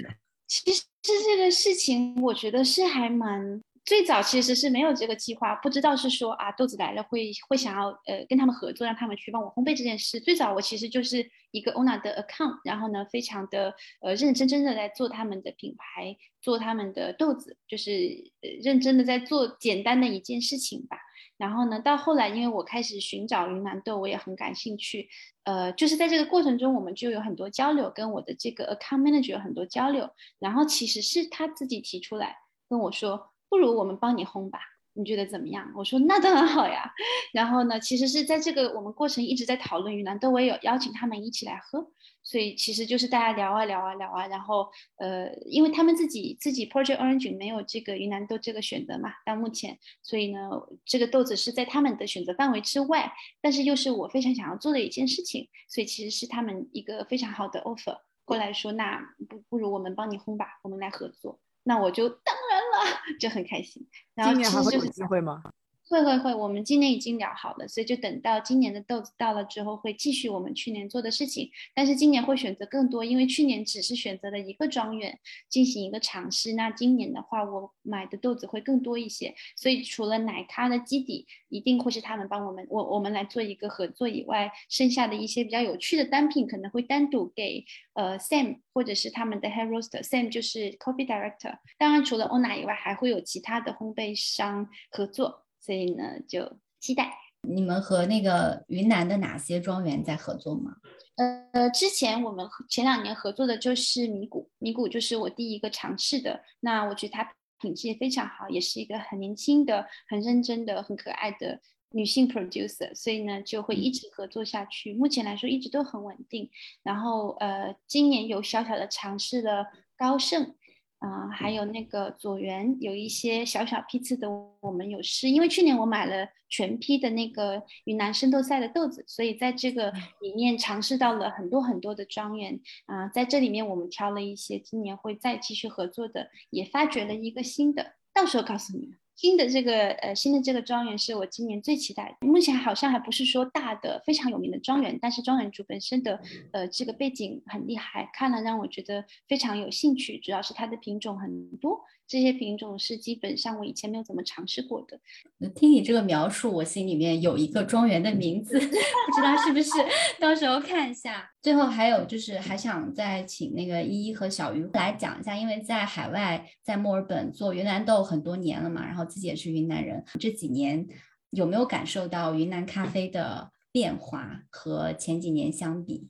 其实这个事情，我觉得是还蛮。最早其实是没有这个计划，不知道是说啊豆子来了会会想要呃跟他们合作，让他们去帮我烘焙这件事。最早我其实就是一个 owner 的 account，然后呢非常的呃认认真真的在做他们的品牌，做他们的豆子，就是认真的在做简单的一件事情吧。然后呢到后来，因为我开始寻找云南豆，我也很感兴趣，呃就是在这个过程中我们就有很多交流，跟我的这个 account manager 有很多交流。然后其实是他自己提出来跟我说。不如我们帮你烘吧，你觉得怎么样？我说那当然好呀。然后呢，其实是在这个我们过程一直在讨论云南豆，我也有邀请他们一起来喝，所以其实就是大家聊啊聊啊聊啊。然后呃，因为他们自己自己 Project Orange 没有这个云南豆这个选择嘛，到目前，所以呢，这个豆子是在他们的选择范围之外，但是又是我非常想要做的一件事情，所以其实是他们一个非常好的 offer 过来说，那不不如我们帮你烘吧，我们来合作。那我就了，就很开心。然后今年还会有机会吗？会会会，我们今年已经聊好了，所以就等到今年的豆子到了之后，会继续我们去年做的事情。但是今年会选择更多，因为去年只是选择了一个庄园进行一个尝试。那今年的话，我买的豆子会更多一些。所以除了奶咖的基底一定会是他们帮我们，我我们来做一个合作以外，剩下的一些比较有趣的单品可能会单独给呃 Sam 或者是他们的 Head Roaster。Sam 就是 Coffee Director。当然除了欧娜以外，还会有其他的烘焙商合作。所以呢，就期待你们和那个云南的哪些庄园在合作吗？呃，之前我们前两年合作的就是米谷，米谷就是我第一个尝试的。那我觉得它品质也非常好，也是一个很年轻的、很认真的、很可爱的女性 producer，所以呢就会一直合作下去。目前来说一直都很稳定。然后呃，今年有小小的尝试了高盛。啊，还有那个左园有一些小小批次的，我们有试，因为去年我买了全批的那个云南生豆赛的豆子，所以在这个里面尝试到了很多很多的庄园啊，在这里面我们挑了一些今年会再继续合作的，也发掘了一个新的，到时候告诉你们。新的这个呃，新的这个庄园是我今年最期待。目前好像还不是说大的非常有名的庄园，但是庄园主本身的呃这个背景很厉害，看了让我觉得非常有兴趣。主要是它的品种很多。这些品种是基本上我以前没有怎么尝试过的。听你这个描述，我心里面有一个庄园的名字，不知道是不是？到时候看一下。最后还有就是，还想再请那个依依和小鱼来讲一下，因为在海外，在墨尔本做云南豆很多年了嘛，然后自己也是云南人，这几年有没有感受到云南咖啡的变化和前几年相比？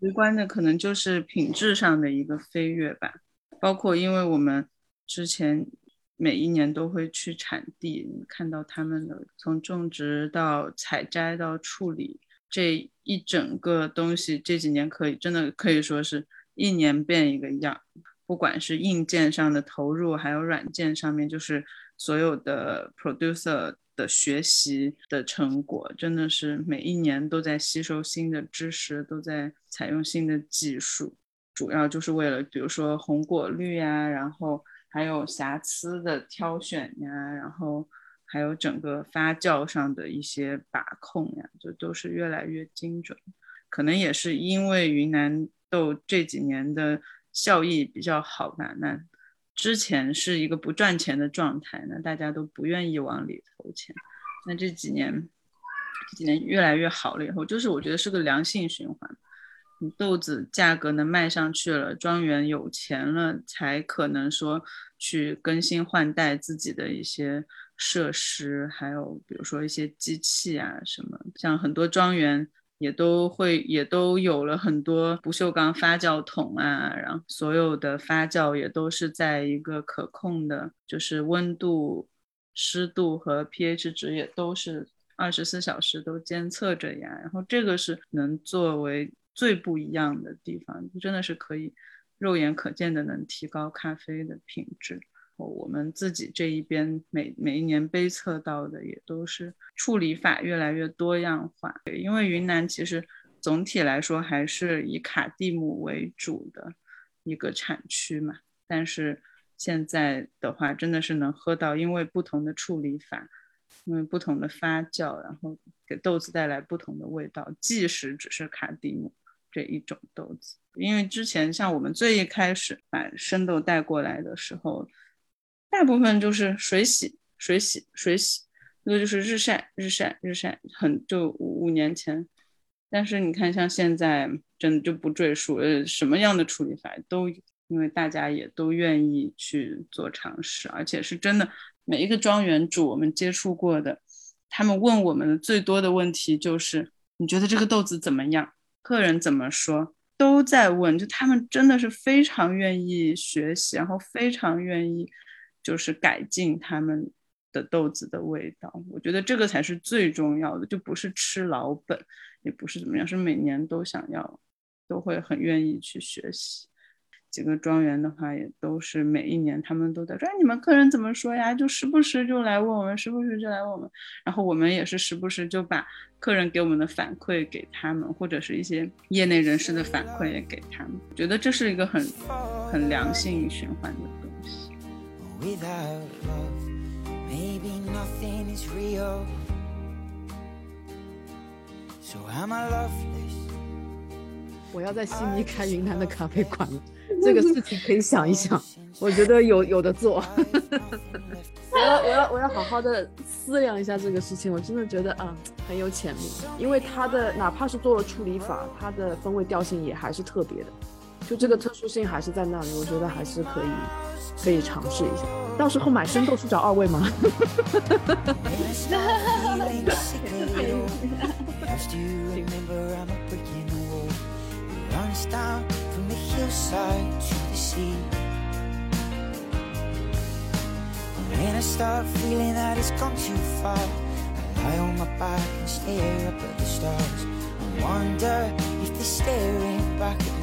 直观的可能就是品质上的一个飞跃吧，包括因为我们。之前每一年都会去产地看到他们的从种植到采摘到处理这一整个东西，这几年可以真的可以说是一年变一个样，不管是硬件上的投入，还有软件上面，就是所有的 producer 的学习的成果，真的是每一年都在吸收新的知识，都在采用新的技术，主要就是为了比如说红果率呀，然后。还有瑕疵的挑选呀，然后还有整个发酵上的一些把控呀，就都是越来越精准。可能也是因为云南豆这几年的效益比较好吧，那之前是一个不赚钱的状态，那大家都不愿意往里投钱。那这几年，这几年越来越好了以后，就是我觉得是个良性循环。豆子价格能卖上去了，庄园有钱了，才可能说去更新换代自己的一些设施，还有比如说一些机器啊什么，像很多庄园也都会也都有了很多不锈钢发酵桶啊，然后所有的发酵也都是在一个可控的，就是温度、湿度和 pH 值也都是二十四小时都监测着呀，然后这个是能作为。最不一样的地方，真的是可以肉眼可见的能提高咖啡的品质。我们自己这一边每每一年杯测到的也都是处理法越来越多样化。因为云南其实总体来说还是以卡蒂姆为主的一个产区嘛，但是现在的话真的是能喝到，因为不同的处理法，因为不同的发酵，然后给豆子带来不同的味道，即使只是卡蒂姆。这一种豆子，因为之前像我们最一开始把生豆带过来的时候，大部分就是水洗、水洗、水洗，那个就是日晒、日晒、日晒，很就五五年前。但是你看，像现在真的就不赘述，呃，什么样的处理法都，因为大家也都愿意去做尝试，而且是真的每一个庄园主我们接触过的，他们问我们最多的问题就是：你觉得这个豆子怎么样？客人怎么说都在问，就他们真的是非常愿意学习，然后非常愿意就是改进他们的豆子的味道。我觉得这个才是最重要的，就不是吃老本，也不是怎么样，是每年都想要，都会很愿意去学习。几个庄园的话，也都是每一年他们都在说：“哎，你们客人怎么说呀？”就时不时就来问我们，时不时就来问我们。然后我们也是时不时就把客人给我们的反馈给他们，或者是一些业内人士的反馈也给他们。觉得这是一个很很良性循环的东西。我要在悉尼开云南的咖啡馆了。这个事情可以想一想，我觉得有有的做。我要我要我要好好的思量一下这个事情，我真的觉得啊很有潜力，因为它的哪怕是做了处理法，它的风味调性也还是特别的，就这个特殊性还是在那里，我觉得还是可以可以尝试一下。到时候买生豆去找二位吗 ？hillside to the sea. And when I start feeling that it's gone too far, I lie on my back and stare up at the stars and wonder if they're staring back at me.